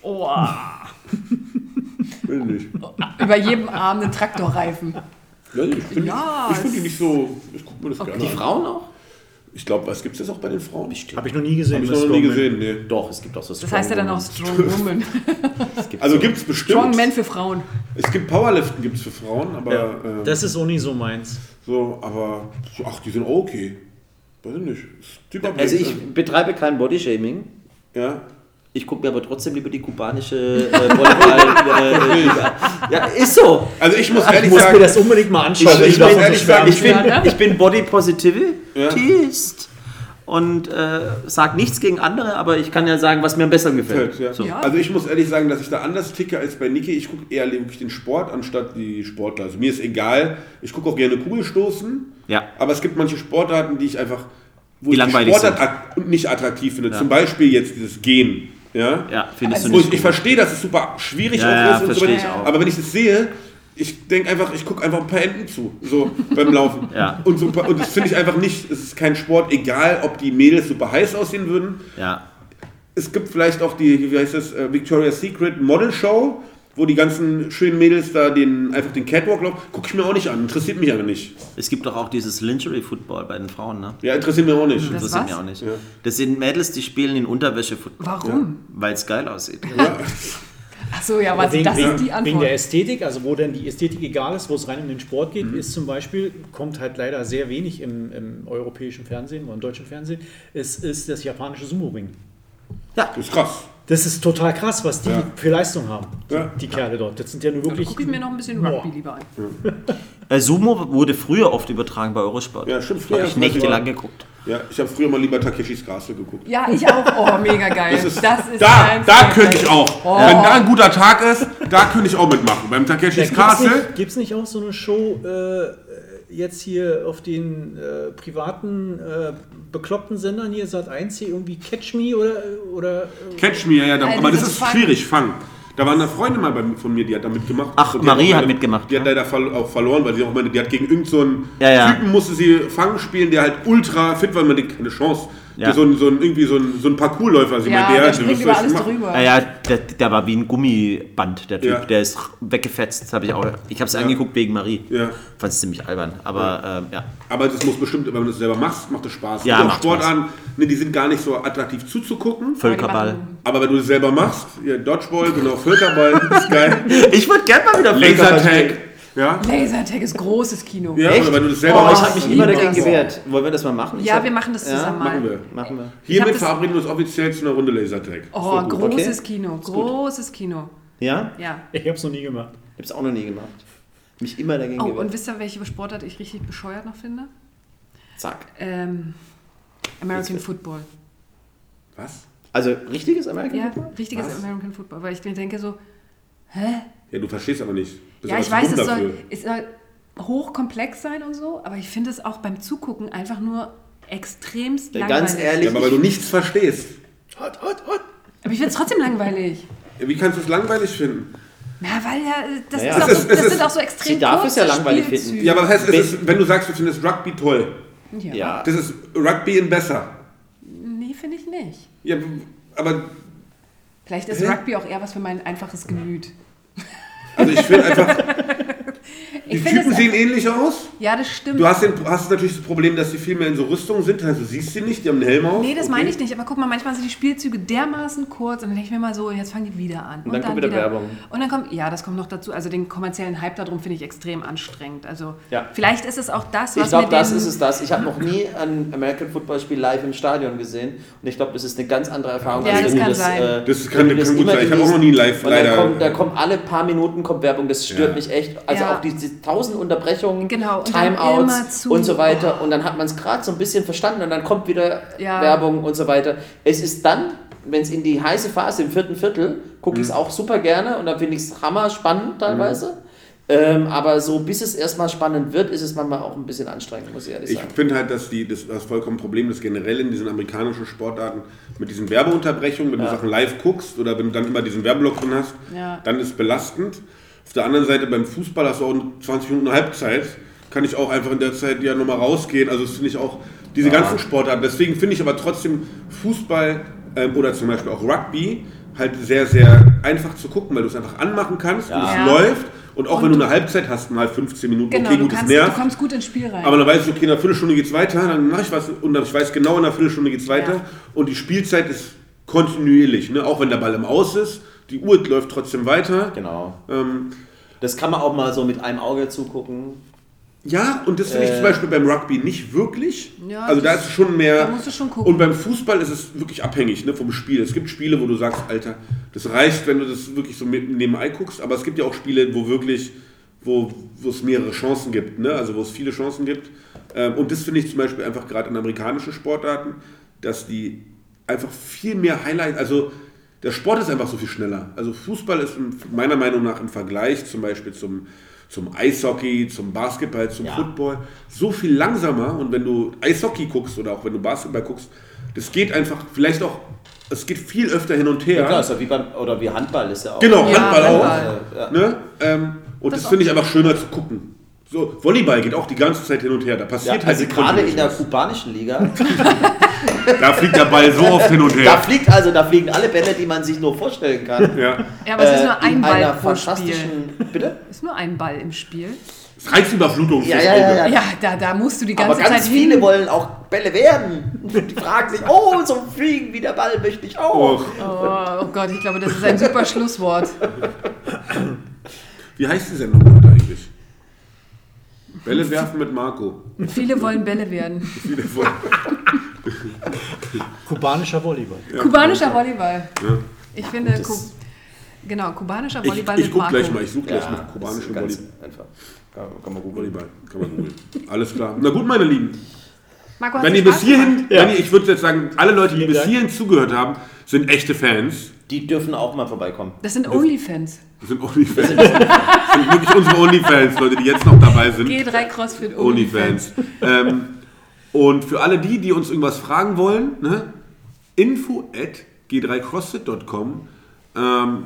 Oh. Will nicht. Über jedem Arm einen Traktorreifen. Ja, ich finde Ja, find die nicht so. Ich gucke mir das gerne Die. Frauen auch? Ich glaube, was gibt es das auch bei den Frauen? Habe ich noch nie gesehen. Habe ich noch nie gesehen, nee. Doch, es gibt auch so Das heißt ja dann auch Strong Strong Woman. [laughs] Also gibt es bestimmt. Strong Men für Frauen. Es gibt Powerliften gibt's für Frauen, aber Ja, ähm, das ist auch nie so meins. so, aber ach, die sind auch okay. Weiß ich nicht. Also ich betreibe kein Bodyshaming. ja. Ich gucke mir aber trotzdem lieber die kubanische äh, Volleyball. [laughs] äh, Liga. ja, ist so. Also ich muss Ich ehrlich muss sagen, mir das unbedingt mal anschauen. Ich- wenn ich so sagen, Ich bin, ich bin Body Positivist Ja. und äh, sage nichts gegen andere, aber ich kann ja sagen, was mir am besten gefällt. ja. So. Ja. Also ich muss ehrlich sagen, dass ich da anders ticke als bei Niki. Ich gucke eher wirklich den Sport anstatt die Sportler. Also mir ist egal. Ich gucke auch gerne Kugelstoßen. Ja. Aber es gibt manche Sportarten, die ich einfach wo Die ich langweilig Sportart nicht attraktiv finde. Ja. Zum Beispiel jetzt dieses Gehen. Ja. Ja, findest Also du nicht ich, ich verstehe, dass es super schwierig Ja, auch ja, ist und so verstehe weiter. ich auch. Aber wenn ich das sehe, ich denke einfach, ich gucke einfach ein paar Enten zu, so beim Laufen. Ja. Und, so, und das finde ich einfach nicht, es ist kein Sport, egal ob die Mädels super heiß aussehen würden. Ja. Es gibt vielleicht auch die, wie heißt das, äh, Victoria's Secret Model Show, wo die ganzen schönen Mädels da den, einfach den Catwalk laufen. Gucke ich mir auch nicht an, interessiert mich aber nicht. Es gibt doch auch dieses Lingerie Football bei den Frauen, ne? Ja, interessiert mich auch nicht. Das Interessiert was? mich auch nicht. Ja. Das sind Mädels, die spielen in Unterwäsche-Football, Warum? weil es geil aussieht. Ja. Ach so, ja, was, wegen, das wegen, ist die wegen Antwort. der Ästhetik, also wo denn die Ästhetik egal ist, wo es rein um den Sport geht, Mhm. ist zum Beispiel, kommt halt leider sehr wenig im, im europäischen Fernsehen oder im deutschen Fernsehen, es ist das japanische Sumo-Ring. Das ist krass. Das ist total krass, was die Ja. für Leistung haben, die, Ja. die Kerle dort. Das sind ja nur wirklich... Gucke ich mir noch ein bisschen Boah. Rugby lieber an. [laughs] Äh, Sumo wurde früher oft übertragen bei Eurosport. Ja, stimmt. Früher Habe ich nächtelang geguckt. Ja, ich habe früher mal lieber Takeshis Castle geguckt. Ja, ich auch. Oh, mega geil. Das ist, das ist da, da könnte ich auch. Oh. Wenn da ein guter Tag ist, da könnte ich auch mitmachen. Beim Takeshis Gibt es Castle. nicht, gibt's nicht auch so eine Show äh, jetzt hier auf den äh, privaten äh, bekloppten Sendern hier, Sat 1 hier irgendwie Catch Me oder, oder äh, Catch Me, ja, ja, da, Also aber das ist Fang. schwierig, Fang. Da war eine Freundin mal bei, von mir, die hat da mitgemacht. Ach, Und Marie hat leider- mitgemacht, Die hat ja. leider verlo- auch verloren, weil sie auch meine, die hat gegen irgendeinen so einen Ja, ja. Typen musste sie Fang spielen, der halt ultra fit war, man hat keine Chance. Ja. Der So ein, so ein, irgendwie so ein, so ein Parkourläufer. Sie Ja, der du springt über alles drüber. Ja, ja der, der war wie ein Gummiband, der Typ. Ja. Der ist weggefetzt, habe ich auch. Ich habe es angeguckt wegen Marie. Ja. Fand es ziemlich albern. Aber ähm, ja. Aber das muss bestimmt, wenn du das selber machst, macht das Spaß. Ja, Es gibt auch macht Sportarten, ne, die sind gar nicht so attraktiv zuzugucken. Völkerball. Aber wenn du das selber machst, ja, Dodgeball, genau, Völkerball, das ist geil. [laughs] Ich würde gerne mal wieder Völkerball spielen. Lasertag, ja. Lasertag ist großes Kino. Ja, Echt? oder wenn du das selber Oh, ich habe mich immer dagegen gewehrt. Wollen wir das mal machen? Ich Ja, hab- wir machen das zusammen mal. Machen wir. Machen wir. Hiermit das- verabreden wir uns offiziell zu einer Runde Lasertag. Oh, großes Okay. Kino. Großes Kino. Ja? Ja. ich habe es noch nie gemacht. Ich habe es auch noch nie gemacht. Mich immer dagegen Oh, gewehrt. und wisst ihr, welche Sportart ich richtig bescheuert noch finde? Zack. Ähm, American Football. Was? Also richtiges American Ja, Football? richtiges Was? American Football. Weil ich mir denke so, hä? Ja, du verstehst aber nicht. Ja, ich weiß, es soll, es soll hochkomplex sein und so, aber ich finde es auch beim Zugucken einfach nur extremst Ja, langweilig. ganz ehrlich. Ja, aber weil du nichts verstehst. Hot, hot, hot. Aber ich finde es trotzdem langweilig. Ja, Wie kannst du es langweilig finden? Na, weil ja, äh, das, Naja. ist auch Es so, ist- es das ist- sind auch so extrem Sie darf es ja langweilig Spielzüge. finden. Ja, aber das heißt, es Wenn- ist, wenn du sagst, du findest Rugby toll, Ja. Ja. das ist Rugby in besser. Nee, finde ich nicht. Ja, aber Vielleicht ist Hä? Rugby auch eher was für mein einfaches Gemüt. Also ich finde einfach, die Typen sehen ähnlich aus. Ja, das stimmt. Du hast, den, hast natürlich das Problem, dass die viel mehr in so Rüstungen sind, also du siehst sie nicht, die haben einen Helm auf. Nee, das okay. meine ich nicht. Aber guck mal, manchmal sind die Spielzüge dermaßen kurz und dann denke ich mir mal so, jetzt fangen die wieder an. Und dann kommt wieder Werbung. Und dann kommt, ja, das kommt noch dazu. Also den kommerziellen Hype darum finde ich extrem anstrengend. Also Ja. vielleicht ist es auch das, was Ich glaube, das ist es das. Ich habe noch nie ein American Football Spiel live im Stadion gesehen und ich glaube, das ist eine ganz andere Erfahrung. Ja, als das kann sein. äh, Das kann- du kann gut sein. Ich habe auch noch nie live Und dann leider- kommt, da kommt alle paar Minuten kommt Werbung, das stört Ja. mich echt. Also Ja. auch diese tausend Unterbrechungen, Genau, und Timeouts und so weiter. Und dann hat man es gerade so ein bisschen verstanden und dann kommt wieder Ja. Werbung und so weiter. Es ist dann, wenn es in die heiße Phase im vierten Viertel, gucke ich Mhm. es auch super gerne und dann finde ich es hammer spannend teilweise. Ähm, aber so bis es erstmal spannend wird, ist es manchmal auch ein bisschen anstrengend, muss ich ehrlich Ich sagen. finde halt, dass die, das, das vollkommen Problem ist generell in diesen amerikanischen Sportarten mit diesen Werbeunterbrechungen, wenn Ja. du Sachen live guckst oder wenn du dann immer diesen Werbeblock drin hast, Ja. dann ist belastend. Auf der anderen Seite beim Fußball hast du auch 20 Minuten Halbzeit, kann ich auch einfach in der Zeit ja nochmal rausgehen. Also das finde ich auch, diese ganzen Sportarten. Deswegen finde ich aber trotzdem Fußball ähm, oder zum Beispiel auch Rugby halt sehr, sehr einfach zu gucken, weil du es einfach anmachen kannst und es Ja. läuft. Und auch Und wenn du du- eine Halbzeit hast, mal 15 Minuten, Genau, okay, du, gut, kannst, du nervt. kommst gut ins Spiel rein. Aber dann weiß ich, okay, in einer Viertelstunde geht's weiter, dann mache ich was und dann, ich weiß genau, in einer Viertelstunde geht's weiter. Ja. Und die Spielzeit ist kontinuierlich, ne? auch wenn der Ball im Aus ist. Die Uhr läuft trotzdem weiter. Genau. Ähm, Das kann man auch mal so mit einem Auge zugucken. ja, und das finde ich Äh. zum Beispiel beim Rugby nicht wirklich. Ja, also da das- ist es schon mehr. da musst du schon gucken. Und beim Fußball ist es wirklich abhängig ne, vom Spiel. Es gibt Spiele, wo du sagst, Alter, das reicht, wenn du das wirklich so mit nebenbei guckst. Aber es gibt ja auch Spiele, wo wirklich, wo, wo es mehrere Chancen gibt, ne? also wo es viele Chancen gibt. Ähm, und das finde ich zum Beispiel einfach gerade in amerikanischen Sportarten, dass die einfach viel mehr Highlight, also der Sport ist einfach so viel schneller. Also Fußball ist meiner Meinung nach im Vergleich zum Beispiel zum, zum Eishockey, zum Basketball, zum Ja. Football so viel langsamer. Und wenn du Eishockey guckst oder auch wenn du Basketball guckst, das geht einfach vielleicht auch, es geht viel öfter hin und her. Ja, klar, ja wie beim, oder wie Handball ist ja auch. Genau, Ja, Handball auch. Handball. Ja. Ne? Ähm, und Das das, auch. finde ich einfach schöner zu gucken. So, Volleyball geht auch die ganze Zeit hin und her. Da Ja, passiert also halt gerade in der kubanischen Liga, [laughs] Da fliegt der Ball so oft hin und da her. fliegt also, da fliegen alle Bälle, die man sich nur vorstellen kann. Ja. ja, aber es ist äh, nur ein in einer Ball pro Spiel. fantastischen. Bitte? Es ist nur ein Ball im Spiel. Das ist Reizüberflutung Ja, ja, ja, ja. Ja, da, da musst du die Aber ganze ganz Zeit viele hin. wollen auch Bälle werden. Die fragen sich, oh, so fliegen wie der Ball möchte ich auch. Oh, oh Gott, ich glaube, das ist ein super Schlusswort. wie heißt die Sendung heute eigentlich? Bälle werfen mit Marco. Viele wollen Bälle werden. Viele von- Kubanischer Volleyball. Kubanischer Volleyball. Ja. Ich finde, Ku genau, kubanischer Ich, Volleyball ich mit guck Marco. gleich mal, ich suche gleich Ja, das kubanischen Volleyball. einfach. Kann, man googeln. Volleyball. Kann man googeln. Alles klar. Na gut, meine Lieben. Marco, hat Wenn ihr bis hierhin? Ja. wenn ihr, ich würde jetzt sagen, alle Leute, die bis hierhin zugehört haben, sind echte Fans. Die dürfen auch mal vorbeikommen. Das sind Onlyfans. Das sind Onlyfans. Das sind wirklich unsere Onlyfans, Leute, die jetzt noch dabei sind. G3 CrossFit Onlyfans. Onlyfans. ähm, und für alle die, die uns irgendwas fragen wollen, ne, info at g3crossfit.com ähm,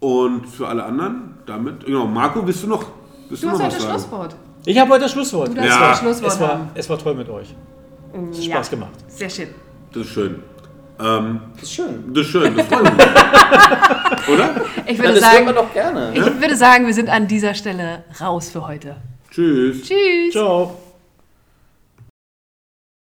und für alle anderen damit, genau, Marco, willst du noch, willst Du du hast noch heute was das sagen? Schlusswort. Ich habe heute das Schlusswort. Du darfst Ja. das Schlusswort Es war, es war toll mit euch. Es hat Ja. Spaß gemacht. Sehr schön. Das ist schön. Ähm, Das ist schön. das ist schön, das freut mich. [laughs] Oder? Ich Ja, würde, das hören wir sagen, doch gerne. ich würde sagen, wir sind an dieser Stelle raus für heute. Tschüss. Tschüss. Ciao.